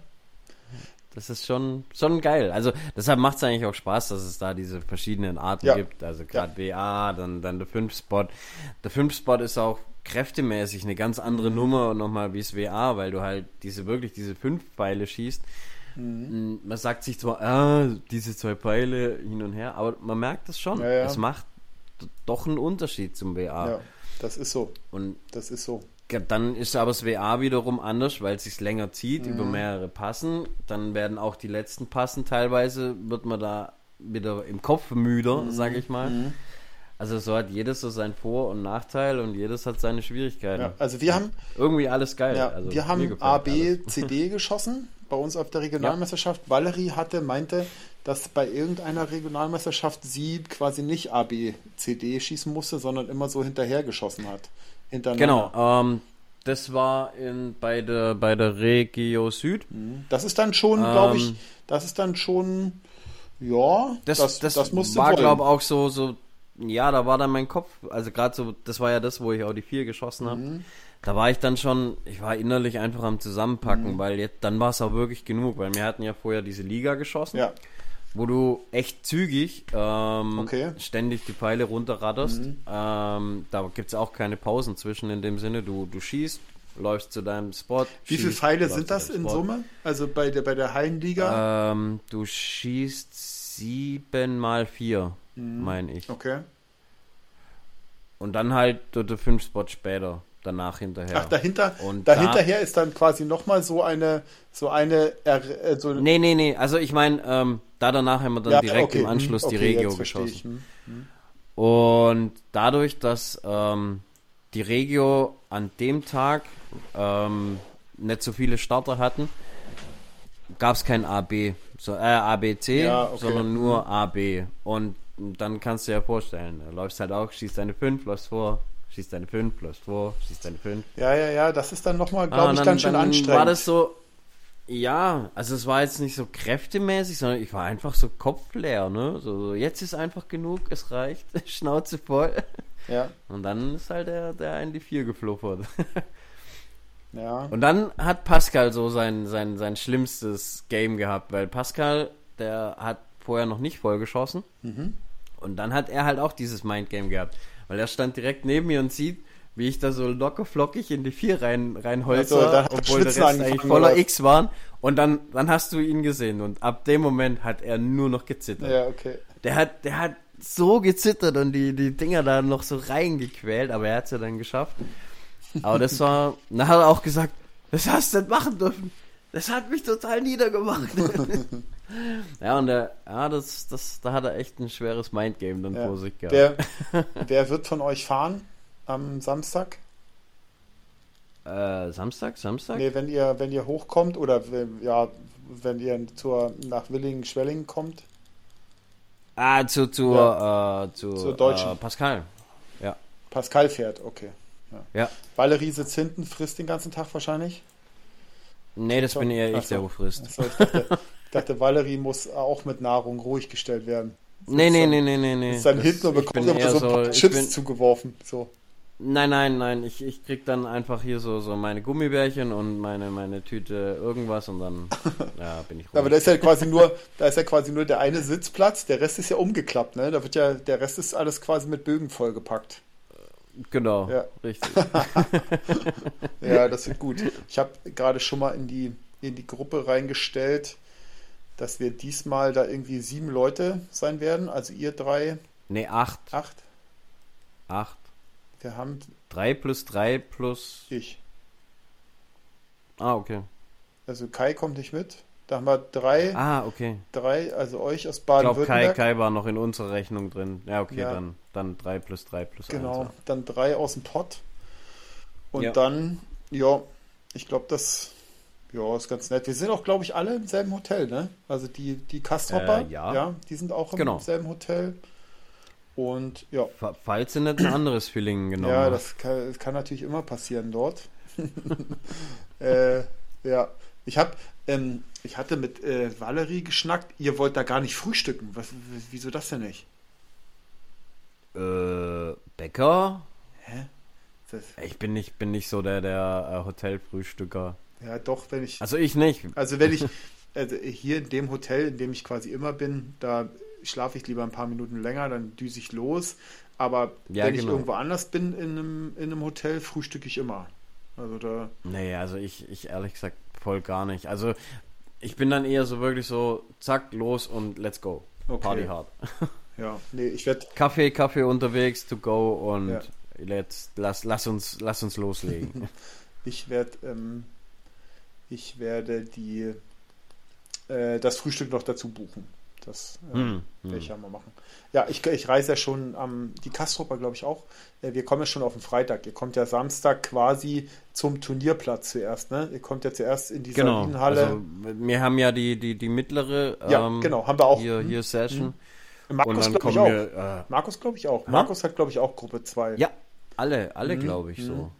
S2: Das ist schon, schon geil. Also deshalb macht es eigentlich auch Spaß, dass es da diese verschiedenen Arten ja. gibt. Also gerade ja. WA, dann, dann der 5-Spot. Der 5-Spot ist auch kräftemäßig eine ganz andere Nummer nochmal wie es WA, weil du halt diese wirklich diese fünf Pfeile schießt. Mhm. Man sagt sich zwar, ah, diese zwei Pfeile hin und her, aber man merkt das schon.
S1: Ja, ja.
S2: Es macht doch ein Unterschied zum WA.
S1: Ja, das ist so.
S2: Und
S1: das ist so.
S2: Dann ist aber das WA wiederum anders, weil es sich länger zieht, mhm. über mehrere Passen. Dann werden auch die letzten Passen teilweise, wird man da wieder im Kopf müder, mhm. sage ich mal. Mhm. Also so hat jedes so sein Vor- und Nachteil und jedes hat seine Schwierigkeiten. Ja,
S1: also wir haben
S2: irgendwie alles geil.
S1: Ja,
S2: also
S1: wir haben A, B, C, D geschossen bei uns auf der Regionalmeisterschaft. Ja. Valerie hatte, meinte, dass bei irgendeiner Regionalmeisterschaft sie quasi nicht A, B, C, D schießen musste, sondern immer so hinterher geschossen hat.
S2: Genau, ähm, das war in, bei, der, bei der Regio Süd.
S1: Mhm. Das ist dann schon, ähm, glaube ich, das ist dann schon, ja,
S2: das, das, das, das musste war, glaube ich, auch so, so ja, da war dann mein Kopf, also gerade so, das war ja das, wo ich auch die vier geschossen habe. Mhm. Da war ich dann schon, ich war innerlich einfach am Zusammenpacken, mhm. weil jetzt, dann war es auch wirklich genug, weil wir hatten ja vorher diese Liga geschossen,
S1: ja.
S2: Wo du echt zügig ähm,
S1: okay.
S2: ständig die Pfeile runterradderst. Mhm. Ähm, da gibt es auch keine Pausen zwischen in dem Sinne, du, du schießt, läufst zu deinem Spot.
S1: Wie viele
S2: schießt,
S1: Pfeile
S2: läufst
S1: sind das in. Summe? Also bei der, bei der Hallenliga?
S2: Ähm, du schießt sieben mal vier, meine ich.
S1: okay.
S2: Und dann halt dort fünf Spots später, danach hinterher.
S1: Ach, dahinter,
S2: Und
S1: dahinterher ist dann quasi nochmal so eine, so eine, äh, so
S2: Nee, nee, nee. Also ich meine, ähm, da danach haben wir dann
S1: Ja,
S2: direkt
S1: okay,
S2: im
S1: hm,
S2: Anschluss die
S1: okay,
S2: Regio
S1: jetzt verstehe
S2: geschossen.
S1: hm.
S2: Und dadurch, dass ähm, die Regio an dem Tag ähm, nicht so viele Starter hatten, gab es kein AB, so, äh, ABC,
S1: Ja, okay.
S2: sondern nur AB. Und dann kannst du dir ja vorstellen, du läufst halt auch, schießt deine 5, läufst vor, schießt deine 5, läufst vor, schießt deine 5.
S1: Ja, ja, ja, das ist dann nochmal, glaube
S2: Ah,
S1: ich,
S2: dann-
S1: ganz schön anstrengend.
S2: War das so, ja, also es war jetzt nicht so kräftemäßig, sondern ich war einfach so kopfleer, ne? So, so jetzt ist einfach genug, es reicht, Schnauze voll.
S1: ja,
S2: Und dann ist halt der, der in die vier gefluffert.
S1: ja.
S2: Und dann hat Pascal so sein, sein, sein schlimmstes Game gehabt, weil Pascal, der hat vorher noch nicht voll geschossen.
S1: Mhm.
S2: Und dann hat er halt auch dieses Mindgame gehabt. Weil er stand direkt neben mir und sieht, wie ich da so locker flockig in die vier rein, reinholze,
S1: Also,
S2: obwohl der Rest eigentlich voller? X waren. Und dann, dann hast du ihn gesehen. Und ab dem Moment hat er nur noch gezittert.
S1: Ja, okay.
S2: Der hat, der hat so gezittert und die, die Dinger da noch so reingequält, aber er hat es ja dann geschafft. Aber das war, dann hat er auch gesagt, das hast du nicht machen dürfen. Das hat mich total niedergemacht. ja, und der, ja, das, das, da hat er echt ein schweres Mindgame dann
S1: Ja.
S2: vor sich gehabt.
S1: Wer, wer wird von euch fahren am Samstag?
S2: Äh, Samstag, Samstag?
S1: Nee, wenn ihr, wenn ihr hochkommt oder wenn, ja, wenn ihr zur, nach Willingen, Schwellingen kommt.
S2: Ah, zu, zu, äh, zu
S1: Zur Deutschen.
S2: Äh, Pascal.
S1: Pascal fährt, okay.
S2: Ja.
S1: Valerie sitzt hinten, frisst den ganzen Tag wahrscheinlich.
S2: Nee, das
S1: So,
S2: bin eher ich, der
S1: so.
S2: frisst.
S1: Achso, ich dachte, dachte, Valerie muss auch mit Nahrung ruhig gestellt werden.
S2: Nee, nee, nee, nee, nee, nee.
S1: Ist dann
S2: Das-
S1: hinten und bekommt immer so ein paar
S2: ich
S1: Chips
S2: bin-
S1: zugeworfen. So.
S2: Nein, nein, nein, ich, ich krieg dann einfach hier so, so meine Gummibärchen und meine, meine Tüte irgendwas und dann ja, bin ich ruhig.
S1: Aber da ist ja quasi nur, da ist ja quasi nur der eine Sitzplatz, der Rest ist ja umgeklappt, ne? Da wird ja, der Rest ist alles quasi mit Bögen vollgepackt.
S2: Genau,
S1: Ja.
S2: richtig.
S1: Ja, das wird gut. Ich habe gerade schon mal in die, in die Gruppe reingestellt, dass wir diesmal da irgendwie sieben Leute sein werden. Also ihr drei,
S2: Nee, acht.
S1: acht.
S2: Acht.
S1: Wir haben
S2: Drei plus drei plus.
S1: ich.
S2: Ah, okay.
S1: Also Kai kommt nicht mit. Da haben wir drei,
S2: Ah, okay.
S1: drei, also euch aus
S2: Ich glaube, Kai,
S1: Baden-Württemberg.
S2: Kai war noch in unserer Rechnung drin. Ja, okay,
S1: Ja.
S2: dann, dann drei plus drei plus
S1: Genau,
S2: eins.
S1: dann drei aus dem Pott. Und
S2: Ja.
S1: dann, ja, ich glaube, das ja, ist ganz nett. Wir sind auch, glaube ich, alle im selben Hotel, ne? Also die, die Kastropper,
S2: Äh, ja.
S1: die sind auch im
S2: Genau.
S1: selben Hotel. Und ja,
S2: Fa- Falls du nicht ein anderes Feeling genommen
S1: ja, das kann, das kann natürlich immer passieren dort. äh, ja, ich habe, ähm, ich hatte mit äh, Valerie geschnackt. Ihr wollt da gar nicht frühstücken. Was, wieso das denn nicht?
S2: Äh, Bäcker?
S1: Hä? Das,
S2: Ich bin nicht, bin nicht so der, der äh, Hotelfrühstücker.
S1: ja, doch, wenn ich.
S2: Also ich nicht.
S1: Also wenn ich also hier in dem Hotel, in dem ich quasi immer bin, da schlafe ich lieber ein paar Minuten länger, dann düse ich los. Aber
S2: Ja,
S1: wenn ich
S2: genau.
S1: irgendwo anders bin in einem, in einem Hotel, frühstücke ich immer. Also da,
S2: Nee, also ich, ich ehrlich gesagt voll gar nicht. Also ich bin dann eher so wirklich so, zack, los und let's go.
S1: Okay.
S2: Party hard.
S1: ja, nee, ich werde,
S2: Kaffee, Kaffee unterwegs, to go und
S1: Ja.
S2: let's, lass, lass uns, lass uns loslegen.
S1: ich werde, ähm, ich werde die, äh, das Frühstück noch dazu buchen. Das äh,
S2: Hm,
S1: werde ich
S2: hm.
S1: ja mal machen. Ja, ich, ich reise ja schon am, die Kastropper glaube ich auch. Äh, wir kommen ja schon auf den Freitag. Ihr kommt ja Samstag quasi zum Turnierplatz zuerst, ne? Ihr kommt ja zuerst in die
S2: Genau.
S1: Salinenhalle.
S2: Also, wir haben ja die, die, die mittlere
S1: Ja,
S2: ähm,
S1: genau, haben wir auch.
S2: hier,
S1: Mhm.
S2: hier Session. und
S1: Markus glaube ich
S2: kommen
S1: auch.
S2: wir, äh,
S1: Markus glaube ich auch.
S2: Ha?
S1: Markus hat glaube ich auch Gruppe 2.
S2: ja, alle, alle
S1: Mhm,
S2: glaube ich
S1: mhm.
S2: so.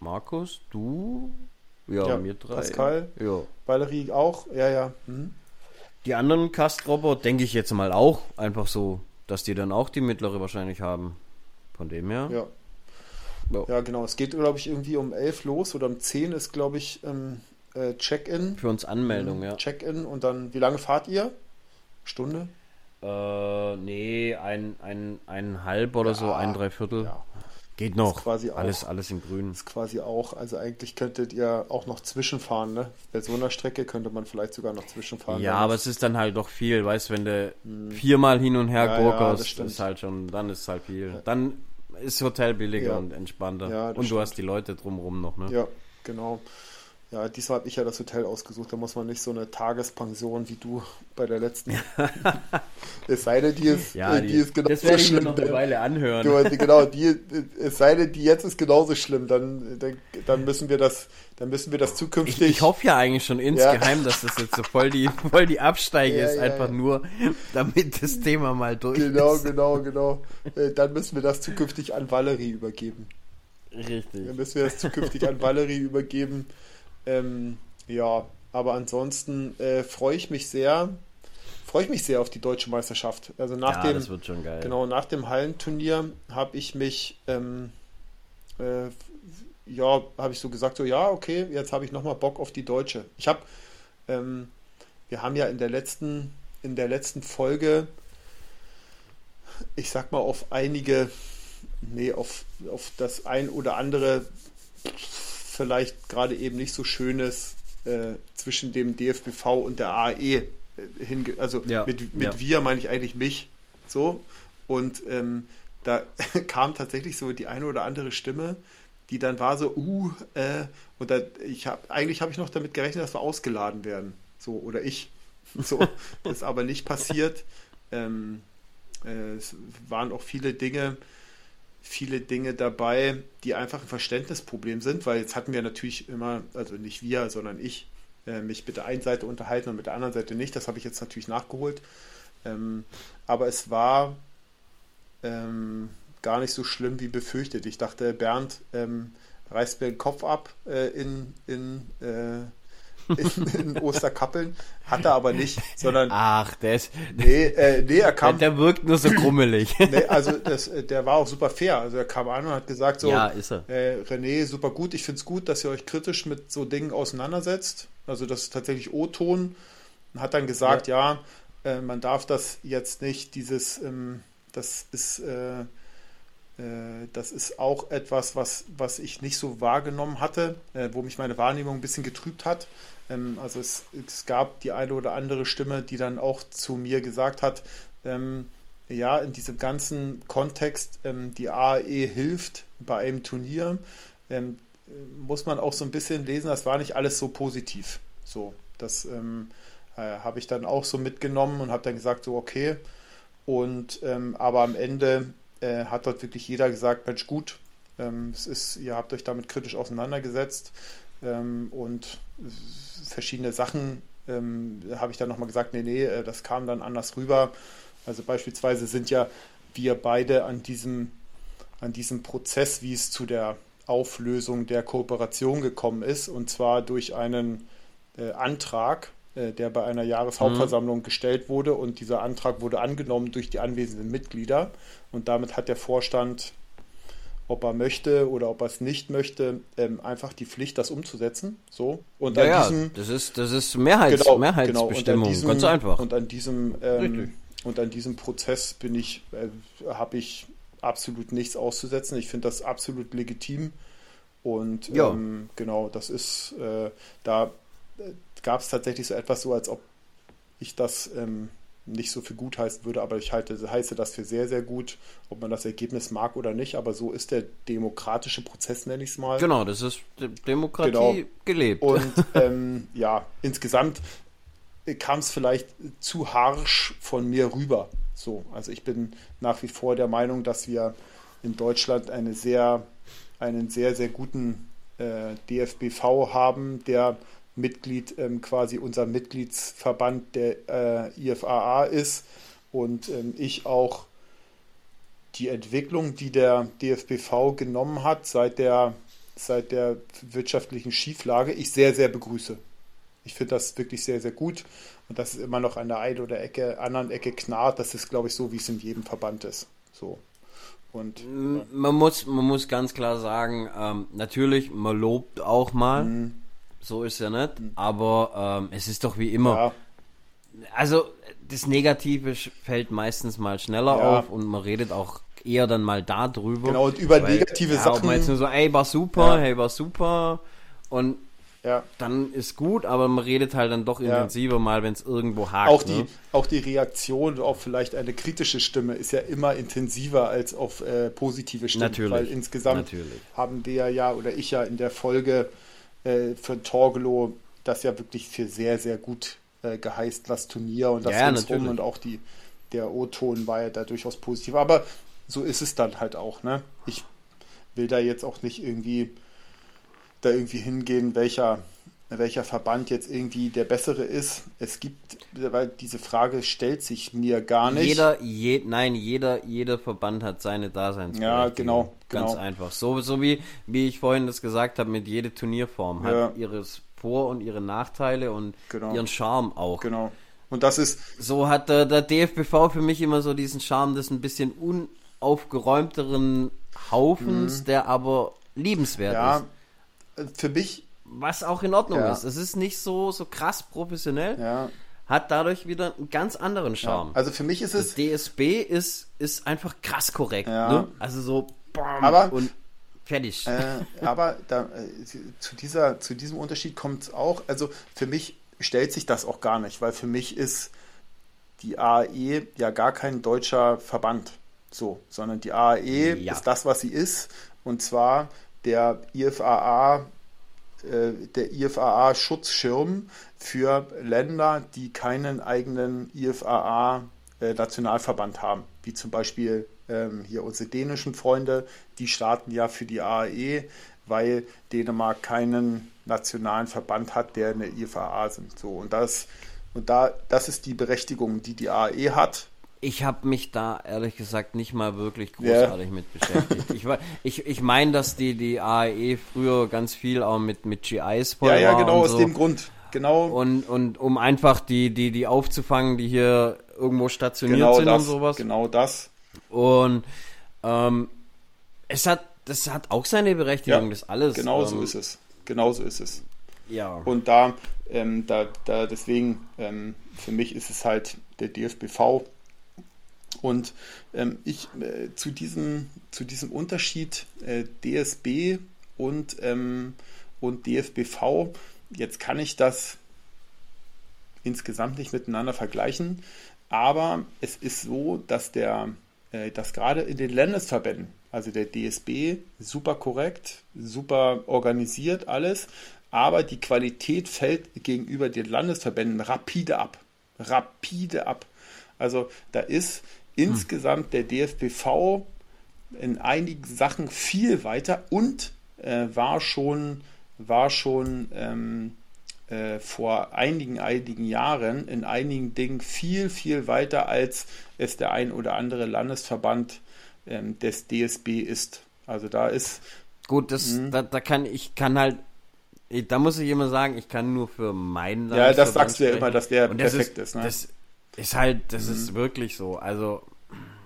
S2: Markus, du, ja,
S1: Ja,
S2: wir drei.
S1: Pascal.
S2: Ja.
S1: Valerie auch. Ja, ja. Mhm.
S2: Die anderen Kastropper denke ich jetzt mal auch einfach so, dass die dann auch die mittlere wahrscheinlich haben. Von dem her.
S1: Ja.
S2: Ja.
S1: Ja, genau. Es geht, glaube ich, irgendwie um 11 los oder um 10 ist, glaube ich, ähm, äh, Check-in.
S2: Für uns Anmeldung, ja.
S1: Check-in und dann, wie lange fahrt ihr? Stunde?
S2: Äh, nee, ein, ein, ein halb oder so,
S1: Ja,
S2: ein Dreiviertel.
S1: Ja.
S2: Geht noch.
S1: Quasi
S2: alles,
S1: auch,
S2: alles im Grün.
S1: Ist quasi auch, also eigentlich könntet ihr auch noch zwischenfahren, ne? Bei so einer Strecke könnte man vielleicht sogar noch zwischenfahren.
S2: Ja, aber es ist dann halt doch viel, weißt du, wenn du hm. viermal hin und her ja, gurkerst, ja, ist halt schon, dann ist es halt viel. Ja. Dann ist Hotel billiger ja. und entspannter. Und du hast die Leute drumherum noch, ne?
S1: Ja, genau. Ja, diesmal habe ich ja das Hotel ausgesucht. Da muss man nicht so eine Tagespension wie du bei der letzten. es sei denn, die ist,
S2: ja, die, die ist genauso das werde ich schlimm. noch eine Weile anhören.
S1: Du, genau, die, es sei denn, die jetzt ist genauso schlimm. Dann, dann, dann müssen wir das, dann müssen wir das zukünftig.
S2: Ich, ich hoffe ja eigentlich schon insgeheim, ja. dass das jetzt so voll die, voll die Absteige ja, ist, ja, einfach nur, damit das Thema mal durch
S1: genau, ist. Genau, genau, genau. Äh, dann müssen wir das zukünftig an Valerie übergeben.
S2: Richtig.
S1: Dann müssen wir das zukünftig an Valerie übergeben. Ähm, ja, aber ansonsten äh, freue ich mich sehr, freue ich mich sehr auf die deutsche Meisterschaft. Also nach ja, dem. Genau, nach dem Hallenturnier habe ich mich, ähm, äh, ja, habe ich so gesagt, so ja, okay, jetzt habe ich nochmal Bock auf die deutsche. Ich habe, ähm, wir haben ja in der letzten, in der letzten Folge, ich sag mal, auf einige, nee, auf, auf das ein oder andere vielleicht gerade eben nicht so schönes äh, zwischen dem DFBV und der AE äh, hinge also ja, mit, mit ja. wir meine ich eigentlich mich so und ähm, da kam tatsächlich so die eine oder andere Stimme, die dann war so, uh, äh, und da, ich habe eigentlich habe ich noch damit gerechnet, dass wir ausgeladen werden, so oder ich, so ist aber nicht passiert. Ähm, äh, es waren auch viele Dinge, viele Dinge dabei, die einfach ein Verständnisproblem sind, weil jetzt hatten wir natürlich immer, also nicht wir, sondern ich, äh, mich mit der einen Seite unterhalten und mit der anderen Seite nicht. Das habe ich jetzt natürlich nachgeholt. Ähm, aber es war ähm, gar nicht so schlimm wie befürchtet. Ich dachte, Bernd ähm, reißt mir den Kopf ab äh, in, in äh, in, Osterkappeln. Hat er aber nicht, sondern.
S2: Ach, der ist.
S1: Nee, äh, nee er kam.
S2: Der, der wirkt nur so krummelig.
S1: nee, also das, der war auch super fair. Also er kam an und hat gesagt: so,
S2: ja, ist er.
S1: Äh, René, super gut. Ich finde es gut, dass ihr euch kritisch mit so Dingen auseinandersetzt. Also das ist tatsächlich O-Ton. Hat dann gesagt, ja, ja äh, man darf das jetzt nicht, dieses, ähm, das ist äh, äh, das ist auch etwas, was, was ich nicht so wahrgenommen hatte, äh, wo mich meine Wahrnehmung ein bisschen getrübt hat. Ähm, also es, es, gab die eine oder andere Stimme, die dann auch zu mir gesagt hat, ähm, ja, in diesem ganzen Kontext, ähm, die AE hilft bei einem Turnier, ähm, muss man auch so ein bisschen lesen, das war nicht alles so positiv. So, das ähm, äh, habe ich dann auch so mitgenommen und habe dann gesagt, so okay. Und ähm, aber am Ende äh, hat dort wirklich jeder gesagt, Mensch, gut, es ist, ihr habt euch damit kritisch auseinandergesetzt und verschiedene Sachen ähm, habe ich dann nochmal gesagt, nee, nee, äh, das kam dann anders rüber. Also beispielsweise sind ja wir beide an diesem, an diesem Prozess, wie es zu der Auflösung der Kooperation gekommen ist, und zwar durch einen äh, Antrag, der bei einer Jahreshauptversammlung mhm. gestellt wurde und dieser Antrag wurde angenommen durch die anwesenden Mitglieder und damit hat der Vorstand ob er möchte oder ob er es nicht möchte, ähm, einfach die Pflicht, das umzusetzen. So. Und
S2: ja, an diesem, ja, das ist, das ist Mehrheits, genau, Mehrheitsbestimmung, genau.
S1: Diesem,
S2: ganz einfach.
S1: Und an diesem, ähm, und an diesem Prozess bin ich, äh, habe ich absolut nichts auszusetzen. Ich finde das absolut legitim. Und ja. ähm, genau, das ist, äh, da äh, gab es tatsächlich so etwas so, als ob ich das ähm, nicht so für gut heißen würde, aber ich halte, heiße das für sehr, sehr gut, ob man das Ergebnis mag oder nicht, aber so ist der demokratische Prozess, nenne ich es mal.
S2: Genau, das ist Demokratie genau. gelebt.
S1: Und ähm, ja, insgesamt kam es vielleicht zu harsch von mir rüber. So, also ich bin nach wie vor der Meinung, dass wir in Deutschland eine sehr, einen sehr, sehr guten äh, DFBV haben, der Mitglied ähm, quasi unser Mitgliedsverband der äh, IFAA ist und ähm, ich auch die Entwicklung, die der DFBV genommen hat seit der, seit der wirtschaftlichen Schieflage, ich sehr, sehr begrüße. Ich finde das wirklich sehr, sehr gut und dass es immer noch an der einen oder Ecke, anderen Ecke knarrt, das ist, glaube ich, so, wie es in jedem Verband ist. So. Und,
S2: man, muss, man muss ganz klar sagen, ähm, natürlich, man lobt auch mal. Mhm so ist ja nicht. Aber ähm, es ist doch wie immer. Ja. Also das Negative fällt meistens mal schneller ja. auf und man redet auch eher dann mal da drüber.
S1: Genau, und über weil, negative ja, Sachen.
S2: Ob nur so, ey, war super, ja. hey, war super. Und ja. dann ist gut, aber man redet halt dann doch intensiver ja. mal, wenn es irgendwo hakt.
S1: Auch die, ne? auch die Reaktion auf vielleicht eine kritische Stimme ist ja immer intensiver als auf äh, positive Stimmen.
S2: Natürlich. Weil
S1: insgesamt
S2: Natürlich.
S1: haben wir ja, oder ich ja in der Folge äh, für Torgelo das ja wirklich für sehr, sehr gut äh, geheißt, das Turnier und das
S2: ja, rum
S1: und auch die, der O-Ton war ja da durchaus positiv. Aber so ist es dann halt auch, ne? Ich will da jetzt auch nicht irgendwie da irgendwie hingehen, welcher, welcher Verband jetzt irgendwie der bessere ist. Es gibt, weil diese Frage stellt sich mir gar nicht.
S2: Jeder, je, nein, jeder, jeder Verband hat seine Daseinsberechtigung.
S1: Ja, genau,
S2: Ganz
S1: genau.
S2: einfach. So, so wie, wie ich vorhin das gesagt habe, mit jeder Turnierform hat ja. ihres Vor- und ihre Nachteile und genau. ihren Charme auch.
S1: Genau. Und das ist.
S2: So hat der, der DFBV für mich immer so diesen Charme des ein bisschen unaufgeräumteren Haufens, mhm. der aber liebenswert ja,
S1: ist. Für mich.
S2: Was auch in Ordnung ja. ist. Es ist nicht so, so krass professionell.
S1: Ja.
S2: Hat dadurch wieder einen ganz anderen Charme.
S1: Ja. Also für mich ist es.
S2: Das DSB ist, ist einfach krass korrekt. Ne? Also so.
S1: Bam, aber
S2: und fertig.
S1: Äh, aber da, äh, zu, dieser, zu diesem Unterschied kommt es auch. Also für mich stellt sich das auch gar nicht, weil für mich ist die AAE ja gar kein deutscher Verband. So, sondern die AAE ja. ist das, was sie ist, und zwar der IFAA, der IFAA Schutzschirm für Länder, die keinen eigenen IFAA äh, Nationalverband haben, wie zum Beispiel ähm, hier unsere dänischen Freunde, die starten ja für die AAE, weil Dänemark keinen nationalen Verband hat, der eine IFAA sind. So und das und da das ist die Berechtigung, die die AAE hat.
S2: Ich habe mich da ehrlich gesagt nicht mal wirklich großartig yeah. mit beschäftigt. ich, ich, ich meine, dass die, die AAE früher ganz viel auch mit, mit GIs
S1: voll Ja, ja, genau aus so. dem Grund. Genau.
S2: Und, und um einfach die, die, die aufzufangen, die hier irgendwo stationiert
S1: genau
S2: sind
S1: das,
S2: und sowas.
S1: Genau das.
S2: Und ähm, es hat, das hat auch seine Berechtigung, ja, das alles.
S1: Genau
S2: ähm,
S1: so ist es. Genau so ist es.
S2: Ja.
S1: Und da, ähm, da, da deswegen, ähm, für mich ist es halt der DFBV. Und ähm, ich äh, zu, diesem, zu diesem Unterschied äh, DSB und, ähm, und DFBV, jetzt kann ich das insgesamt nicht miteinander vergleichen, aber es ist so, dass der äh, dass gerade in den Landesverbänden, also der DSB, super korrekt, super organisiert alles, aber die Qualität fällt gegenüber den Landesverbänden rapide ab. Rapide ab. Also da ist. Insgesamt der DFBV in einigen Sachen viel weiter und äh, war schon, war schon ähm, äh, vor einigen, einigen Jahren in einigen Dingen viel, viel weiter, als es der ein oder andere Landesverband ähm, des DSB ist. Also da ist.
S2: Gut, das, hm. da, da kann ich kann halt da muss ich immer sagen, ich kann nur für meinen
S1: Ja, das sagst du ja immer, dass der perfekt
S2: ist,
S1: ist. ne?
S2: Das ist halt, das mhm. ist wirklich so. Also,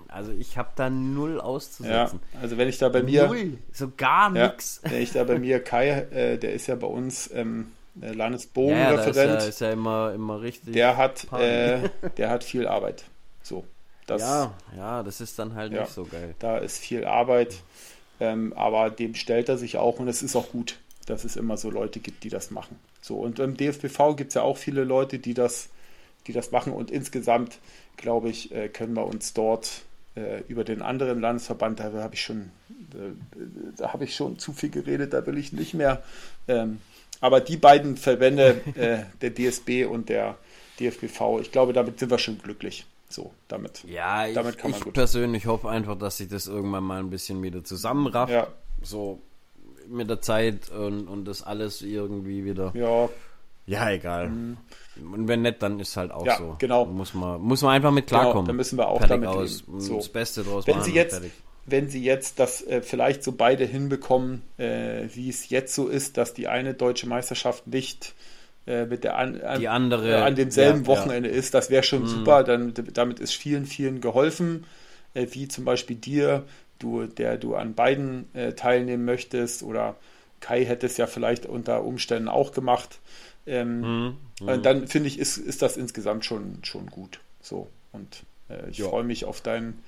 S2: also ich habe da null auszusetzen.
S1: Ja, also wenn ich da bei mir.
S2: Null, so gar
S1: ja,
S2: nichts.
S1: Wenn ich da bei mir, Kai, äh, der ist ja bei uns ähm, Landesbogenreferent. Ja,
S2: ist, ja, ist ja immer, immer richtig.
S1: Der hat, äh, der hat viel Arbeit. So. Das,
S2: ja, ja, das ist dann halt ja, nicht so geil.
S1: Da ist viel Arbeit, ähm, aber dem stellt er sich auch und es ist auch gut, dass es immer so Leute gibt, die das machen. So, und im DFBV gibt es ja auch viele Leute, die das, die das machen und insgesamt, glaube ich, äh, können wir uns dort äh, über den anderen Landesverband, da habe ich schon, äh, da habe ich schon zu viel geredet, da will ich nicht mehr ähm, aber die beiden Verbände, der DSB und der DFBV, ich glaube, damit sind wir schon glücklich. So, damit.
S2: Ja, ich, damit kann man ich gut. persönlich hoffe einfach, dass sich das irgendwann mal ein bisschen wieder zusammenrafft.
S1: Ja.
S2: So mit der Zeit und, und das alles irgendwie wieder.
S1: Ja.
S2: Ja, egal. Mhm. Und wenn nicht, dann ist halt auch
S1: ja,
S2: so.
S1: Genau.
S2: Muss man, muss man einfach mit klarkommen. Genau,
S1: dann müssen wir auch
S2: fertig
S1: damit
S2: aus,
S1: So.
S2: Das Beste draus
S1: wenn
S2: machen.
S1: Sie jetzt, wenn sie jetzt das äh, vielleicht so beide hinbekommen, äh, wie es jetzt so ist, dass die eine deutsche Meisterschaft nicht äh, mit der an,
S2: an, die andere,
S1: äh, an demselben ja, Wochenende ja. ist, das wäre schon mhm. super. Dann, damit ist vielen, vielen geholfen, äh, wie zum Beispiel dir, du, der du an beiden äh, teilnehmen möchtest oder Kai hätte es ja vielleicht unter Umständen auch gemacht. Ähm, mhm. Mhm. Dann finde ich, ist, ist das insgesamt schon, schon gut. So. Und ich freue mich auf deinen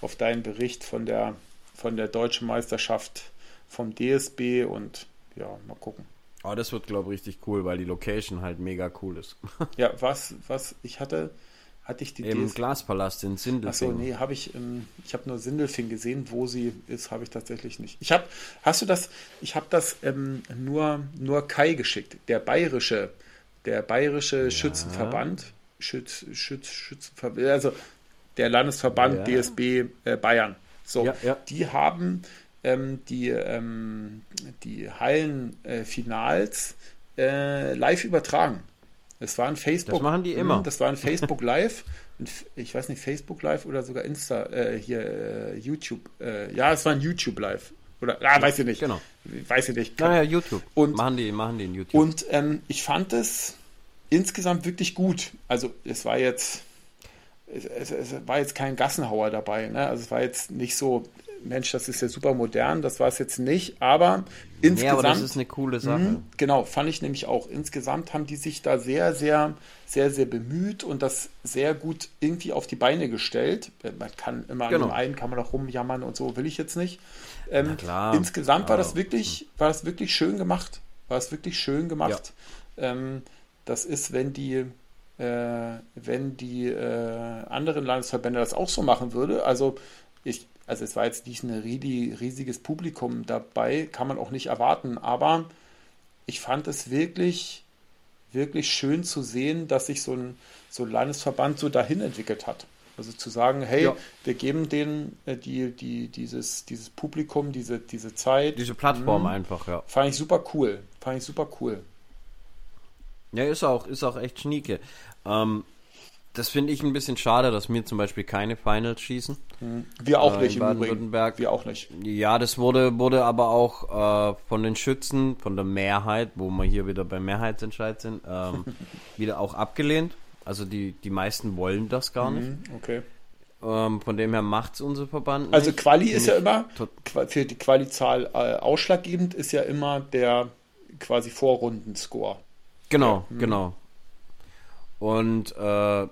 S1: auf deinen Bericht von der, von der deutschen Meisterschaft vom DSB und ja, mal gucken.
S2: Aber das wird, glaube ich, richtig cool, weil die Location halt mega cool ist.
S1: ja, was, was, ich hatte, hatte ich die
S2: Im DS Glaspalast in Sindelfing.
S1: Achso, nee, habe ich, ähm, ich habe nur Sindelfing gesehen, wo sie ist, habe ich tatsächlich nicht. Ich habe, hast du das, ich habe das ähm, nur, nur Kai geschickt, der bayerische, der bayerische ja. Schützenverband, Schütz, Schütz, Schützenverband, also der Landesverband ja. DSB äh, Bayern. So, ja, die haben ähm, die, ähm, die Hallenfinals äh, live übertragen. Es war ein Facebook.
S2: Das machen die immer.
S1: Hm, das war ein Facebook Live. ich weiß nicht, Facebook Live oder sogar Insta, äh, hier äh, YouTube. Äh, ja, es war ein YouTube Live. Oder, ah, weiß ich nicht.
S2: Genau.
S1: Weiß ich nicht.
S2: Naja, YouTube.
S1: Und,
S2: machen die, machen die in YouTube.
S1: Und ähm, ich fand es insgesamt wirklich gut. Also, es war jetzt, es, es, es war jetzt kein Gassenhauer dabei. Ne? Also, es war jetzt nicht so, Mensch, das ist ja super modern, das war es jetzt nicht, aber insgesamt. Ja, aber das
S2: ist eine coole Sache. Mh,
S1: genau, fand ich nämlich auch. Insgesamt haben die sich da sehr, sehr, sehr, sehr bemüht und das sehr gut irgendwie auf die Beine gestellt. Man kann immer genau. an dem einen kann man auch rumjammern und so, will ich jetzt nicht. Ähm, klar, insgesamt war das wirklich, war das wirklich schön gemacht. War es wirklich schön gemacht. Ja. Ähm, das ist, wenn die, äh, wenn die äh, anderen Landesverbände das auch so machen würde. Also ich, also es war jetzt nicht ein riesiges Publikum dabei, kann man auch nicht erwarten, aber ich fand es wirklich, wirklich schön zu sehen, dass sich so ein, so ein Landesverband so dahin entwickelt hat. Also zu sagen, hey, ja. wir geben denen äh, die, die, dieses, dieses Publikum, diese, diese Zeit.
S2: Diese Plattform mh, einfach, ja.
S1: Fand ich super cool. Fand ich super cool.
S2: Ja, ist auch, ist auch echt schnieke. Ähm, das finde ich ein bisschen schade, dass wir zum Beispiel keine Finals schießen.
S1: Hm. Wir auch äh, nicht
S2: in Baden-Württemberg.
S1: Wir auch nicht.
S2: Ja, das wurde, wurde aber auch äh, von den Schützen, von der Mehrheit, wo wir hier wieder beim Mehrheitsentscheid sind, ähm, wieder auch abgelehnt. Also die, die meisten wollen das gar nicht.
S1: Hm, okay.
S2: Ähm, von dem her macht es unser Verband.
S1: Also nicht. Quali ist ja immer, für die Quali-Zahl äh, ausschlaggebend ist ja immer der quasi Vorrundenscore.
S2: Genau, ja. genau. Und äh,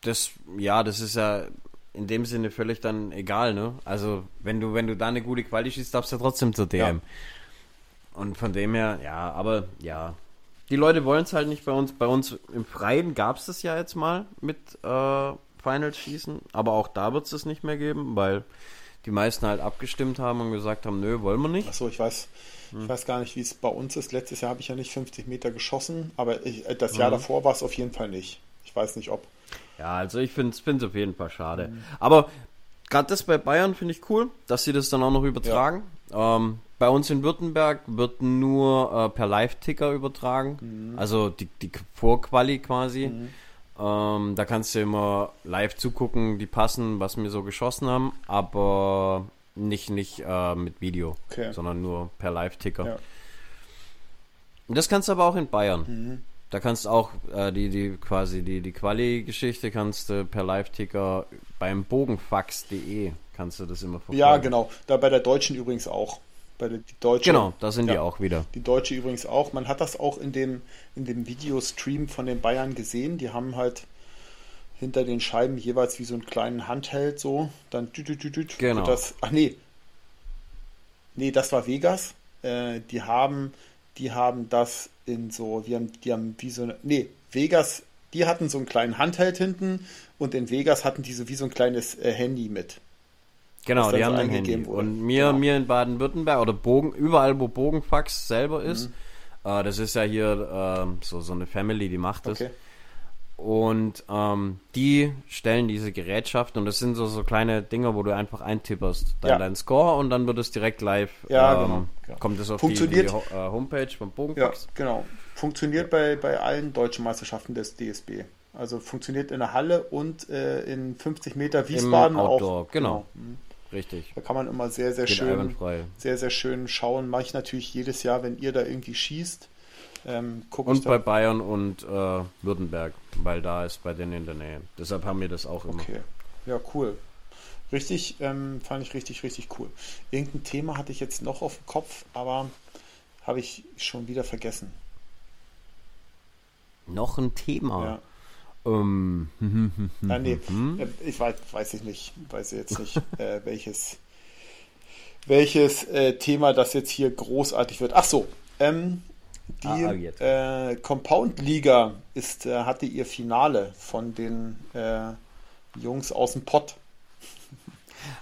S2: das, ja, das ist ja in dem Sinne völlig dann egal, ne? Also wenn du, wenn du da eine gute Quali schießt, darfst du ja trotzdem zur DM. Ja. Und von dem her, ja, aber ja. Die Leute wollen es halt nicht bei uns. Bei uns im Freien gab es das ja jetzt mal mit äh, Finals schießen, aber auch da wird es es nicht mehr geben, weil die meisten halt abgestimmt haben und gesagt haben, nö, wollen wir nicht.
S1: Achso, ich weiß, hm. ich weiß gar nicht, wie es bei uns ist. Letztes Jahr habe ich ja nicht 50 Meter geschossen, aber ich, äh, das Jahr mhm. davor war es auf jeden Fall nicht. Ich weiß nicht, ob.
S2: Ja, also ich finde es auf jeden Fall schade. Mhm. Aber gerade das bei Bayern finde ich cool, dass sie das dann auch noch übertragen. Ja. Ähm, bei uns in Württemberg wird nur äh, per Live-Ticker übertragen. Mhm. Also die, die Vorquali quasi. Mhm. Ähm, da kannst du immer live zugucken, die passen, was wir so geschossen haben, aber nicht, nicht äh, mit Video, okay. sondern nur per Live-Ticker. Ja. Und das kannst du aber auch in Bayern. Mhm. Da kannst du auch äh, die, die quasi die, die Quali-Geschichte kannst du per Live-Ticker beim Bogenfax.de kannst du das immer
S1: verfolgen. Ja, genau. Da bei der Deutschen übrigens auch. Bei der die Deutsche,
S2: genau, da sind ja, die auch wieder.
S1: Die Deutsche übrigens auch. Man hat das auch in dem, in dem Videostream von den Bayern gesehen. Die haben halt hinter den Scheiben jeweils wie so einen kleinen Handheld so. Dann tü, tü, tü, tü,
S2: genau.
S1: Das, ach nee. Nee, das war Vegas. Äh, die haben, die haben das in so, die haben, die haben wie so eine, nee, Vegas, die hatten so einen kleinen Handheld hinten und in Vegas hatten die so wie so ein kleines äh, Handy mit.
S2: Genau, die haben ein Handy. Wurde. Und mir, genau. mir in Baden-Württemberg oder Bogen, überall wo Bogenfax selber ist, mhm. äh, das ist ja hier äh, so, so eine Family, die macht das. Okay. Und ähm, die stellen diese Gerätschaften und das sind so, so kleine Dinger, wo du einfach eintipperst, dann ja. dein Score und dann wird es direkt live.
S1: Ja, ähm,
S2: genau. Kommt es auf
S1: Funktioniert,
S2: die, die äh, Homepage vom Bogenfax.
S1: Ja, genau. Funktioniert bei, bei allen deutschen Meisterschaften des DSB. Also funktioniert in der Halle und äh, in 50 Meter Wiesbaden
S2: Im Outdoor,
S1: auch.
S2: Genau. genau. Mhm. Richtig.
S1: Da kann man immer sehr, sehr Geht schön, sehr, sehr schön schauen. Mache ich natürlich jedes Jahr, wenn ihr da irgendwie schießt. Ähm,
S2: und bei Bayern und äh, Württemberg, weil da ist bei denen in der Nähe. Deshalb haben wir das auch immer.
S1: Okay. Ja, cool. Richtig, ähm, fand ich richtig, richtig cool. Irgendein Thema hatte ich jetzt noch auf dem Kopf, aber habe ich schon wieder vergessen.
S2: Noch ein Thema? Um,
S1: ah, nee, ich weiß, weiß ich nicht, weiß jetzt nicht, äh, welches, welches äh, Thema das jetzt hier großartig wird. Ach so, ähm, die ah, äh, Compound Liga ist, äh, hatte ihr Finale von den äh, Jungs aus dem Pott.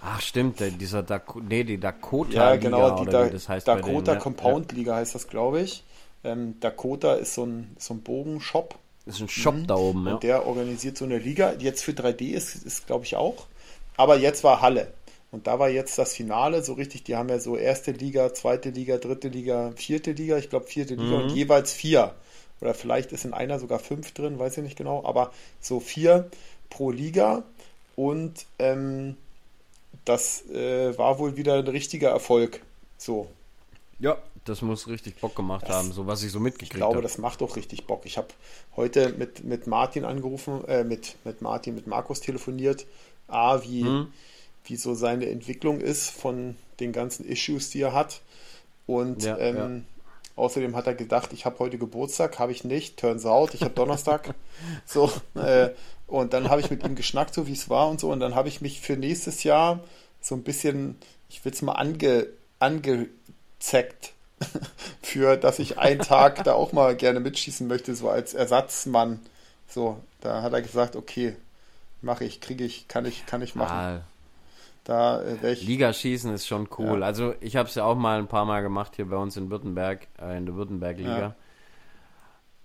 S2: Ach stimmt, dieser Dak nee, die Dakota
S1: Liga. Ja, genau, die da das heißt Dakota denen, Compound ja. Liga heißt das, glaube ich. Ähm, Dakota ist so ein, so ein Bogenshop.
S2: Ist ein Shop mhm. da oben,
S1: ja. Und der organisiert so eine Liga. Jetzt für 3D ist, ist glaube ich, auch. Aber jetzt war Halle. Und da war jetzt das Finale so richtig. Die haben ja so erste Liga, zweite Liga, dritte Liga, vierte Liga. Ich glaube, vierte Liga mhm. und jeweils vier. Oder vielleicht ist in einer sogar fünf drin, weiß ich nicht genau. Aber so vier pro Liga. Und ähm, das äh, war wohl wieder ein richtiger Erfolg. So.
S2: Ja, das muss richtig Bock gemacht das, haben, so was ich so mitgekriegt habe.
S1: Ich glaube, hab. das macht doch richtig Bock. Ich habe heute mit, mit Martin angerufen, äh, mit, mit Martin, mit Markus telefoniert. A, wie, hm. Wie so seine Entwicklung ist von den ganzen Issues, die er hat. Und ja, ähm, ja. außerdem hat er gedacht, ich habe heute Geburtstag, habe ich nicht, turns out, ich habe Donnerstag. so, äh, und dann habe ich mit ihm geschnackt, so wie es war und so. Und dann habe ich mich für nächstes Jahr so ein bisschen, ich will es mal ange, angezeckt für, dass ich einen Tag da auch mal gerne mitschießen möchte, so als Ersatzmann. So, da hat er gesagt, okay, mache ich, kriege ich, kann ich, kann ich machen.
S2: Da äh, ich, Ligaschießen ist schon cool. Ja. Also ich habe es ja auch mal ein paar Mal gemacht hier bei uns in Württemberg, äh, in der Württemberg-Liga. Ja.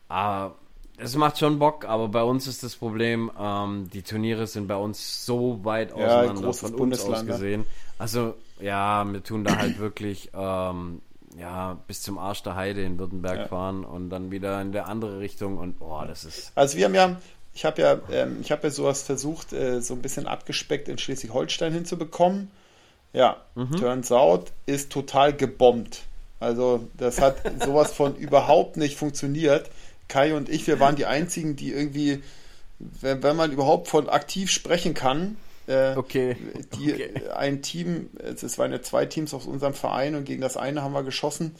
S2: Aber es macht schon Bock, aber bei uns ist das Problem, ähm, die Turniere sind bei uns so weit auseinander ja, von uns aus gesehen. Also ja, wir tun da halt wirklich ähm, ja, bis zum Arsch der Heide in Württemberg ja. fahren und dann wieder in der andere Richtung und boah, das ist.
S1: Also wir haben ja, ich habe ja, ähm, ich habe ja sowas versucht, äh, so ein bisschen abgespeckt in Schleswig-Holstein hinzubekommen. Ja, mhm. turns out ist total gebombt. Also das hat sowas von überhaupt nicht funktioniert. Kai und ich, wir waren die einzigen, die irgendwie, wenn, wenn man überhaupt von aktiv sprechen kann, äh, okay. Die, okay. Ein Team, es waren ja zwei Teams aus unserem Verein und gegen das eine haben wir geschossen.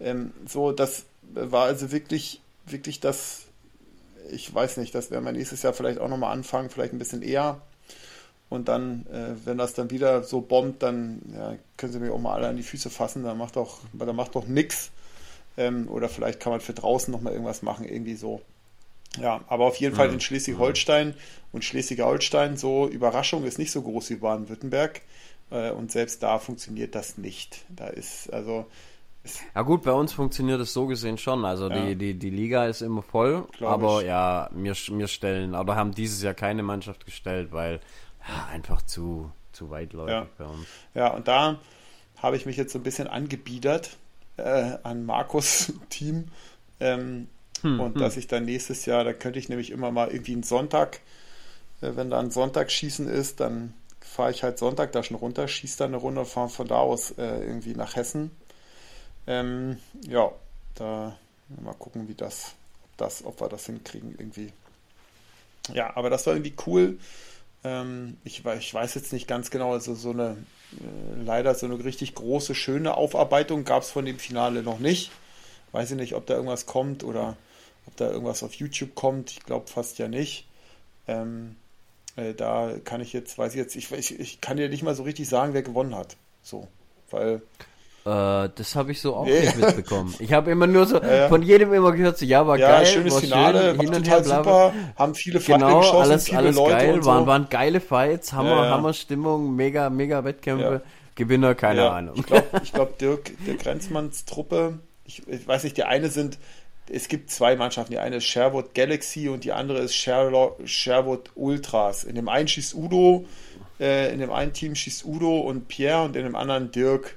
S1: Ähm, so, das war also wirklich, wirklich das, ich weiß nicht, das werden wir nächstes Jahr vielleicht auch nochmal anfangen, vielleicht ein bisschen eher. Und dann, äh, wenn das dann wieder so bombt, dann ja, können sie mir auch mal alle an die Füße fassen. Dann macht doch, dann macht doch nix. Ähm, oder vielleicht kann man für draußen nochmal irgendwas machen, irgendwie so. Ja, aber auf jeden Fall mhm. in Schleswig-Holstein und Schleswig-Holstein, so Überraschung ist nicht so groß wie Baden-Württemberg. Äh, und selbst da funktioniert das nicht. Da ist, also.
S2: Ja, gut, bei uns funktioniert es so gesehen schon. Also ja. die, die, die Liga ist immer voll. Glaub aber ich. ja, wir, wir stellen, aber haben dieses Jahr keine Mannschaft gestellt, weil ja, einfach zu, zu weitläufig
S1: ja. bei uns. Ja, und da habe ich mich jetzt so ein bisschen angebiedert äh, an Markus Team. Ähm, hm, und hm. dass ich dann nächstes Jahr, da könnte ich nämlich immer mal irgendwie einen Sonntag, äh, wenn da ein Sonntagsschießen ist, dann fahre ich halt Sonntag da schon runter, schieße dann eine Runde und fahre von da aus äh, irgendwie nach Hessen. Ähm, ja, da mal gucken, wie das, ob das, ob wir das hinkriegen irgendwie. Ja, aber das war irgendwie cool. Ähm, ich, ich, weiß jetzt nicht ganz genau, also so eine äh, leider so eine richtig große, schöne Aufarbeitung gab es von dem Finale noch nicht. Weiß ich nicht, ob da irgendwas kommt oder ob da irgendwas auf YouTube kommt. Ich glaube fast ja nicht. Ähm, äh, da kann ich jetzt, weiß ich jetzt, ich, ich, ich kann dir nicht mal so richtig sagen, wer gewonnen hat. So, weil.
S2: Äh, das habe ich so auch nee. nicht mitbekommen. Ich habe immer nur so ja, von jedem immer gehört, so, ja, war ja, geil,
S1: schönes war Finale, schön, war total her, super, haben viele
S2: Fights genau, geschossen, alles, viele alles Leute geil, waren, so. waren geile Fights, Hammer, ja, Hammer Stimmung, mega, mega Wettkämpfe. Gewinner, keine Ahnung.
S1: Ich glaube, ich glaub, Dirk, Dirk Grenzmanns Truppe, ich, ich, weiß nicht, die eine sind es gibt zwei Mannschaften. Die eine ist Sherwood Galaxy und die andere ist Sherwood Ultras. In dem einen schießt Udo, äh, in dem einen Team schießt Udo und Pierre und in dem anderen Dirk.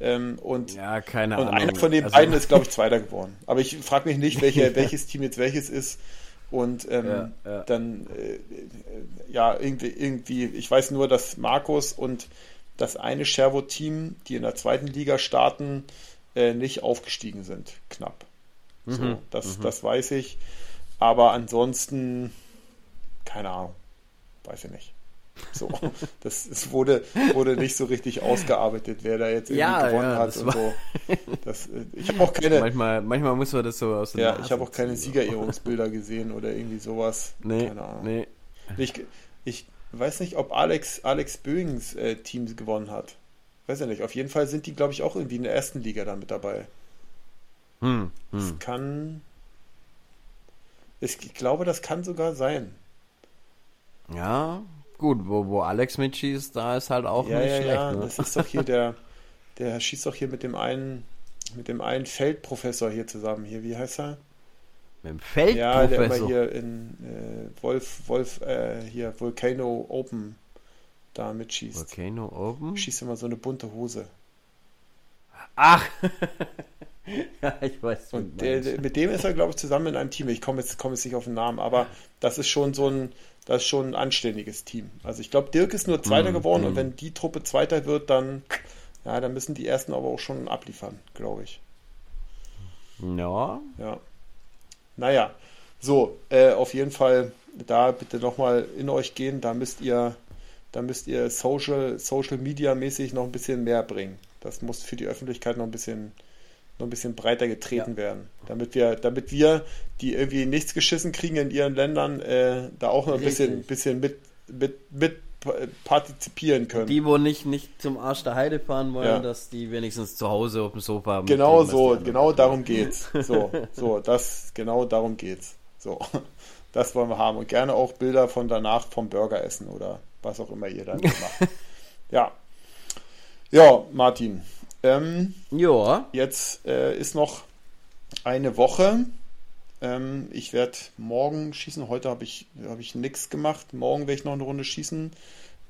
S1: Ähm, und,
S2: ja, keine
S1: und
S2: Ahnung.
S1: einer von den also, beiden ist, glaube ich, Zweiter geworden. Aber ich frage mich nicht, welche, welches Team jetzt welches ist. Und ähm, ja, ja. dann, äh, ja, irgendwie, irgendwie, ich weiß nur, dass Markus und das eine Sherwood-Team, die in der zweiten Liga starten, äh, nicht aufgestiegen sind, knapp. So, mhm. das, mhm. das weiß ich. Aber ansonsten, keine Ahnung. Weiß ich nicht. So, das, das wurde, wurde nicht so richtig ausgearbeitet, wer da jetzt irgendwie
S2: Ja,
S1: gewonnen
S2: ja,
S1: hat
S2: das
S1: und so. Das, äh, ich habe auch keine,
S2: Manchmal, manchmal muss man das so aus
S1: ja,
S2: Nase
S1: ich habe auch keine. Siegerehrungsbilder gesehen oder irgendwie sowas.
S2: Nee,
S1: keine Ahnung.
S2: nee.
S1: Ich, ich weiß nicht, ob Alex, Alex Böings äh, Team gewonnen hat. Weiß ja nicht. Auf jeden Fall sind die, glaube ich, auch irgendwie in der ersten Liga da mit dabei.
S2: Hm,
S1: Das
S2: hm.
S1: kann. Ich, ich glaube, das kann sogar sein.
S2: Ja, gut, wo, wo Alex mitschießt, da ist halt auch
S1: ja,
S2: nicht
S1: ja,
S2: schlecht.
S1: ja.
S2: ne?
S1: Das ist doch hier der. Der schießt doch hier mit dem einen, mit dem einen Feldprofessor hier zusammen. Hier, wie heißt er?
S2: Mit dem
S1: Ja, der immer
S2: Feldprofessor.
S1: hier in äh, Wolf, Wolf, äh, hier Volcano Open da mitschießt.
S2: Volcano Open?
S1: Schießt immer so eine bunte Hose.
S2: Ach! ja, ich weiß.
S1: Und der, der, mit dem ist er, glaube ich, zusammen in einem Team. Ich komme jetzt, komme jetzt nicht auf den Namen, aber das ist schon so ein, das ist schon ein anständiges Team. Also ich glaube, Dirk ist nur Zweiter
S2: Mm,
S1: geworden und
S2: mm.
S1: wenn die Truppe Zweiter wird, dann, ja, dann müssen die Ersten aber auch schon abliefern, glaube ich.
S2: Ja,
S1: Ja. Naja, so, äh, auf jeden Fall da bitte nochmal in euch gehen. Da müsst ihr, da müsst ihr Social, Social Media mäßig noch ein bisschen mehr bringen. Das muss für die Öffentlichkeit noch ein bisschen, noch ein bisschen breiter getreten
S2: Ja.
S1: werden. Damit wir, damit wir, die irgendwie nichts geschissen kriegen in ihren Ländern, äh, da auch noch ein bisschen,
S2: Richtig.
S1: bisschen mit, mit, mit partizipieren können.
S2: die, wo nicht, nicht zum Arsch der Heide fahren wollen,
S1: Ja.
S2: dass die wenigstens zu Hause auf dem Sofa
S1: Genau
S2: was die
S1: so, genau
S2: machen.
S1: darum geht's. So, so, das, genau darum geht's. So, das wollen wir haben. Und gerne auch Bilder von danach vom Burger essen oder was auch immer ihr dann macht. Ja. Ja, Martin. Ähm,
S2: Ja,
S1: jetzt äh, ist noch eine Woche. Ähm, ich werde morgen schießen. Heute habe ich, hab ich nichts gemacht. Morgen werde ich noch eine Runde schießen.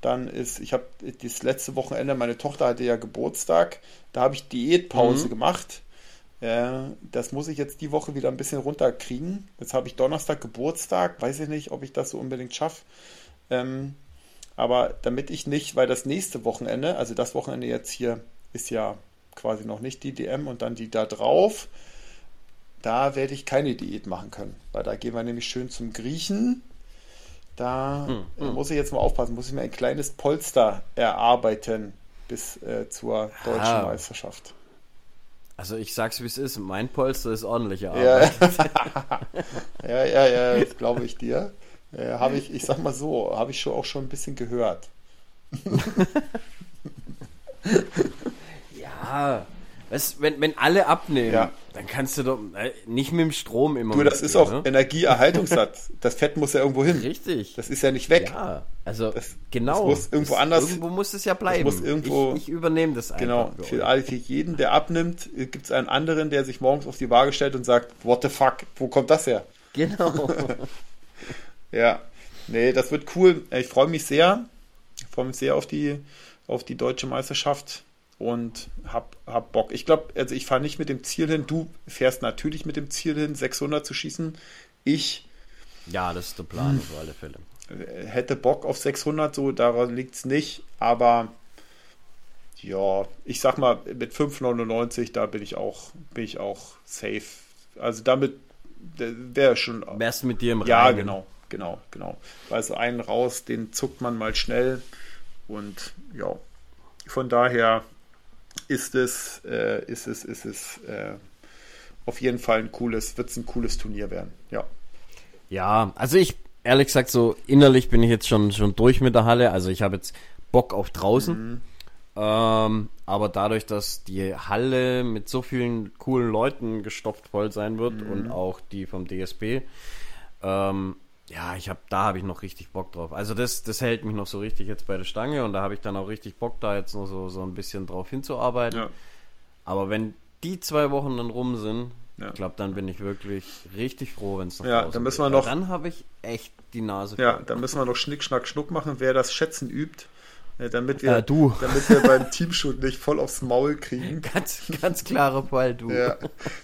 S1: Dann ist, ich habe das letzte Wochenende, meine Tochter hatte ja Geburtstag. Da habe ich Diätpause
S2: Mhm.
S1: gemacht. Äh, das muss ich jetzt die Woche wieder ein bisschen runterkriegen. Jetzt habe ich Donnerstag Geburtstag. Weiß ich nicht, ob ich das so unbedingt schaffe. Ähm, aber damit ich nicht, weil das nächste Wochenende, also das Wochenende jetzt hier, ist ja quasi noch nicht die DM und dann die da drauf, da werde ich keine Diät machen können. Weil da gehen wir nämlich schön zum Griechen. Da
S2: Hm, hm.
S1: muss ich jetzt mal aufpassen, muss ich mir ein kleines Polster erarbeiten bis äh, zur deutschen
S2: Ah.
S1: Meisterschaft.
S2: also ich sag's wie es ist, mein Polster ist ordentliche
S1: Ja,
S2: Arbeit.
S1: ja, ja, ja, das glaube ich dir. Äh, habe ich, ich sag mal so, habe ich schon auch schon ein bisschen gehört.
S2: Ja, weißt, wenn, wenn alle abnehmen,
S1: Ja.
S2: dann kannst du doch äh, nicht mit dem Strom immer
S1: Du, das ist auch
S2: ne?
S1: Energieerhaltungssatz. Das Fett muss ja irgendwo hin.
S2: Richtig.
S1: Das ist ja nicht weg.
S2: ja, also
S1: Das-
S2: genau.
S1: das muss irgendwo anders-
S2: Irgendwo muss es ja bleiben.
S1: muss irgendwo-
S2: ich, ich übernehme das einfach.
S1: Genau,
S2: für
S1: für, jeden, der abnimmt, gibt es einen anderen, der sich morgens auf die Waage stellt und sagt, what the fuck, wo kommt das her?
S2: Genau.
S1: Ja, nee, das wird cool. Ich freue mich sehr. Ich freue mich sehr auf die, auf die deutsche Meisterschaft und hab, hab Bock. Ich glaube, also ich fahre nicht mit dem Ziel hin. Du fährst natürlich mit dem Ziel hin, 600 zu schießen. Ich
S2: ja, das ist der Plan auf alle Fälle.
S1: hätte Bock auf 600, so daran liegt es nicht, aber ja, ich sag mal, mit 5,99, da bin ich auch, bin ich auch safe. Also damit wäre schon.
S2: Wärst du mit dir im
S1: Ja,
S2: Reinen?
S1: genau, genau, genau. Weil so einen raus, den zuckt man mal schnell und ja, von daher ist es, äh, ist es, ist es äh, auf jeden Fall ein cooles, wird es ein cooles Turnier werden. Ja.
S2: Ja, also ich, ehrlich gesagt, so innerlich bin ich jetzt schon, schon durch mit der Halle. Also ich habe jetzt Bock auf draußen.
S1: Mhm.
S2: Ähm, aber dadurch, dass die Halle mit so vielen coolen Leuten gestopft voll sein wird
S1: Mhm.
S2: und auch die vom DSB, ähm, ja, ich habe, da habe ich noch richtig Bock drauf. Also das, das hält mich noch so richtig jetzt bei der Stange und da habe ich dann auch richtig Bock, da jetzt noch so, so ein bisschen drauf hinzuarbeiten.
S1: Ja.
S2: Aber wenn die zwei Wochen dann rum sind,
S1: Ja.
S2: ich glaube, dann bin ich wirklich richtig froh, wenn es noch
S1: Ja, dann müssen
S2: geht.
S1: wir noch-
S2: Dann habe ich echt die Nase
S1: Ja,
S2: voll.
S1: da müssen wir noch Schnick, Schnack, Schnuck machen, wer das Schätzen übt, äh, damit wir,
S2: Äh,
S1: damit wir beim Teamshoot nicht voll aufs Maul kriegen.
S2: Ganz, ganz klarer Fall, du.
S1: Ja,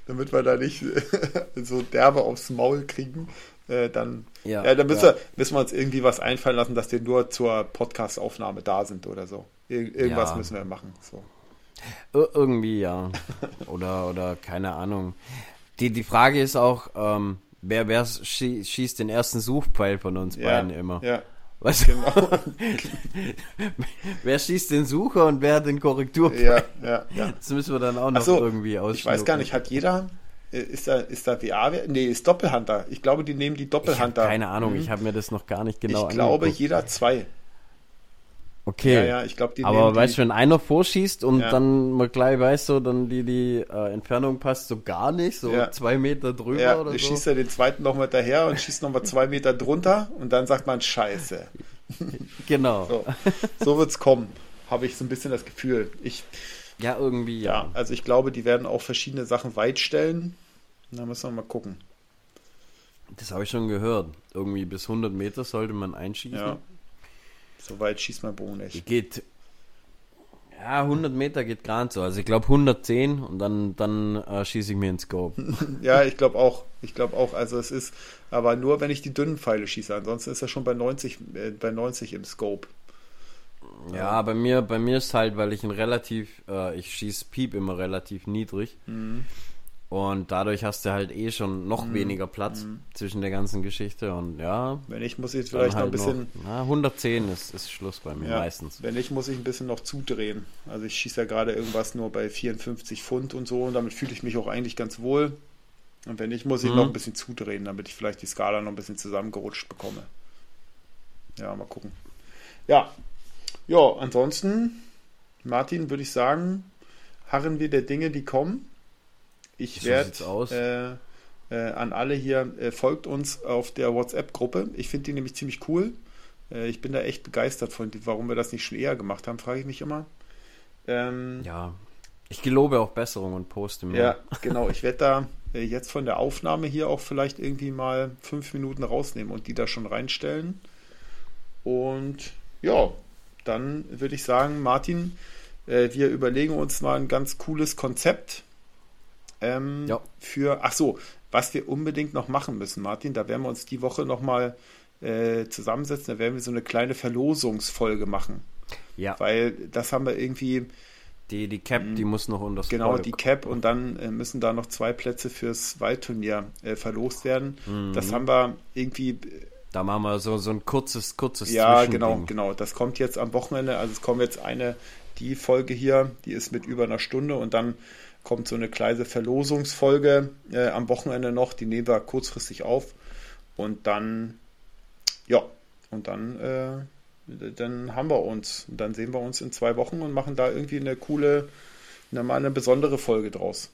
S1: damit wir da nicht so derbe aufs Maul kriegen. Äh, dann
S2: Ja,
S1: ja, dann müssen,
S2: ja.
S1: Wir, müssen wir uns irgendwie was einfallen lassen, dass wir nur zur Podcast-Aufnahme da sind oder so. Ir irgendwas
S2: Ja.
S1: müssen wir machen. So.
S2: Ir irgendwie ja. Oder, oder keine Ahnung. Die, die Frage ist auch, ähm, wer, wer schie schießt den ersten Suchpfeil von uns beiden immer?
S1: ja.
S2: Weißt genau. wer schießt den Sucher und wer den Korrektur?
S1: Ja, ja, ja.
S2: Das müssen wir dann auch noch
S1: so,
S2: irgendwie aus.
S1: Ich weiß gar nicht, hat jeder, ist da, ist da WA? Nee, ist Doppelhunter. Ich glaube, die nehmen die Doppelhunter.
S2: keine Ahnung, mhm. ich habe mir das noch gar nicht genau
S1: Ich glaube, angeguckt. jeder zwei.
S2: Okay.
S1: Ja, ja, ich glaube, die
S2: Aber weißt du, wenn einer vorschießt und ja. dann mal gleich weiß, so dann die, die äh, Entfernung passt so gar nicht, so ja. zwei Meter drüber ja, oder so.
S1: schießt er den zweiten nochmal daher und schießt nochmal zwei Meter drunter und dann sagt man Scheiße.
S2: Genau.
S1: So, so wird es kommen, habe ich so ein bisschen das Gefühl. Ich,
S2: ja, irgendwie, ja. ja.
S1: Also ich glaube, die werden auch verschiedene Sachen weit stellen. Da müssen wir mal gucken.
S2: Das habe ich schon gehört. Irgendwie bis 100 Meter sollte man einschießen. Ja.
S1: So weit schießt mein Bogen nicht.
S2: Geht. Ja, 100 Meter geht gerade so. Also ich glaube 110 und dann, dann äh, schieße ich mir ins Scope.
S1: ja, ich glaube auch. Ich glaube auch. Also es ist, aber nur wenn ich die dünnen Pfeile schieße. Ansonsten ist er schon bei 90, äh, bei 90 im Scope.
S2: Ja, bei mir, bei mir ist halt, weil ich ein relativ, äh, ich schieße Piep immer relativ niedrig. Mhm. Und dadurch hast du halt eh schon noch mm. weniger Platz mm. zwischen der ganzen Geschichte und ja.
S1: Wenn ich muss jetzt vielleicht halt noch ein bisschen.
S2: Noch, na, 110 ist, ist Schluss bei mir ja, meistens.
S1: Wenn ich muss ich ein bisschen noch zudrehen. Also ich schieße ja gerade irgendwas nur bei 54 Pfund und so und damit fühle ich mich auch eigentlich ganz wohl. Und wenn nicht, muss ich mm. noch ein bisschen zudrehen, damit ich vielleicht die Skala noch ein bisschen zusammengerutscht bekomme. Ja, mal gucken. Ja. Ja, ansonsten, Martin, würde ich sagen, harren wir der Dinge, die kommen. Ich werde äh, äh, an alle hier, äh, folgt uns auf der WhatsApp-Gruppe. Ich finde die nämlich ziemlich cool. Äh, ich bin da echt begeistert von, warum wir das nicht schon eher gemacht haben, frage ich mich immer.
S2: Ähm, ja, ich gelobe auch Besserung und poste
S1: mir. Ja, genau. Ich werde da äh, jetzt von der Aufnahme hier auch vielleicht irgendwie mal fünf Minuten rausnehmen und die da schon reinstellen. Und ja, dann würde ich sagen, Martin, äh, wir überlegen uns mal ein ganz cooles Konzept ähm, ja. Für, ach so, was wir unbedingt noch machen müssen, Martin, da werden wir uns die Woche nochmal äh, zusammensetzen, da werden wir so eine kleine Verlosungsfolge machen.
S2: Ja.
S1: Weil das haben wir irgendwie.
S2: Die, die Cap, die muss noch unter
S1: Genau, Volk. die Cap und dann äh, müssen da noch zwei Plätze fürs Waldturnier äh, verlost werden. Mhm. Das haben wir irgendwie.
S2: Da machen wir so, so ein kurzes, kurzes
S1: Ja, genau, genau. Das kommt jetzt am Wochenende. Also es kommt jetzt eine, die Folge hier, die ist mit über einer Stunde und dann kommt so eine kleine Verlosungsfolge äh, am Wochenende noch. Die nehmen wir kurzfristig auf. Und dann, ja, und dann, äh, dann haben wir uns. Und dann sehen wir uns in zwei Wochen und machen da irgendwie eine coole, mal eine besondere Folge draus.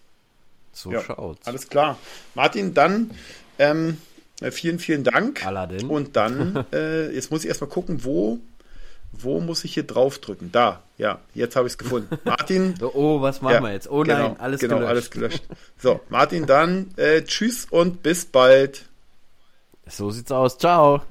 S2: So ja, schaut's.
S1: Alles klar. Martin, dann ähm, vielen, vielen Dank.
S2: Aladdin.
S1: Und dann, äh, jetzt muss ich erstmal gucken, wo wo muss ich hier draufdrücken? Da, ja, jetzt habe ich es gefunden. Martin.
S2: Oh, was machen ja, wir jetzt? Oh nein, genau, alles genau, gelöscht. alles gelöscht.
S1: So, Martin, dann äh, tschüss und bis bald.
S2: So sieht's aus. Ciao.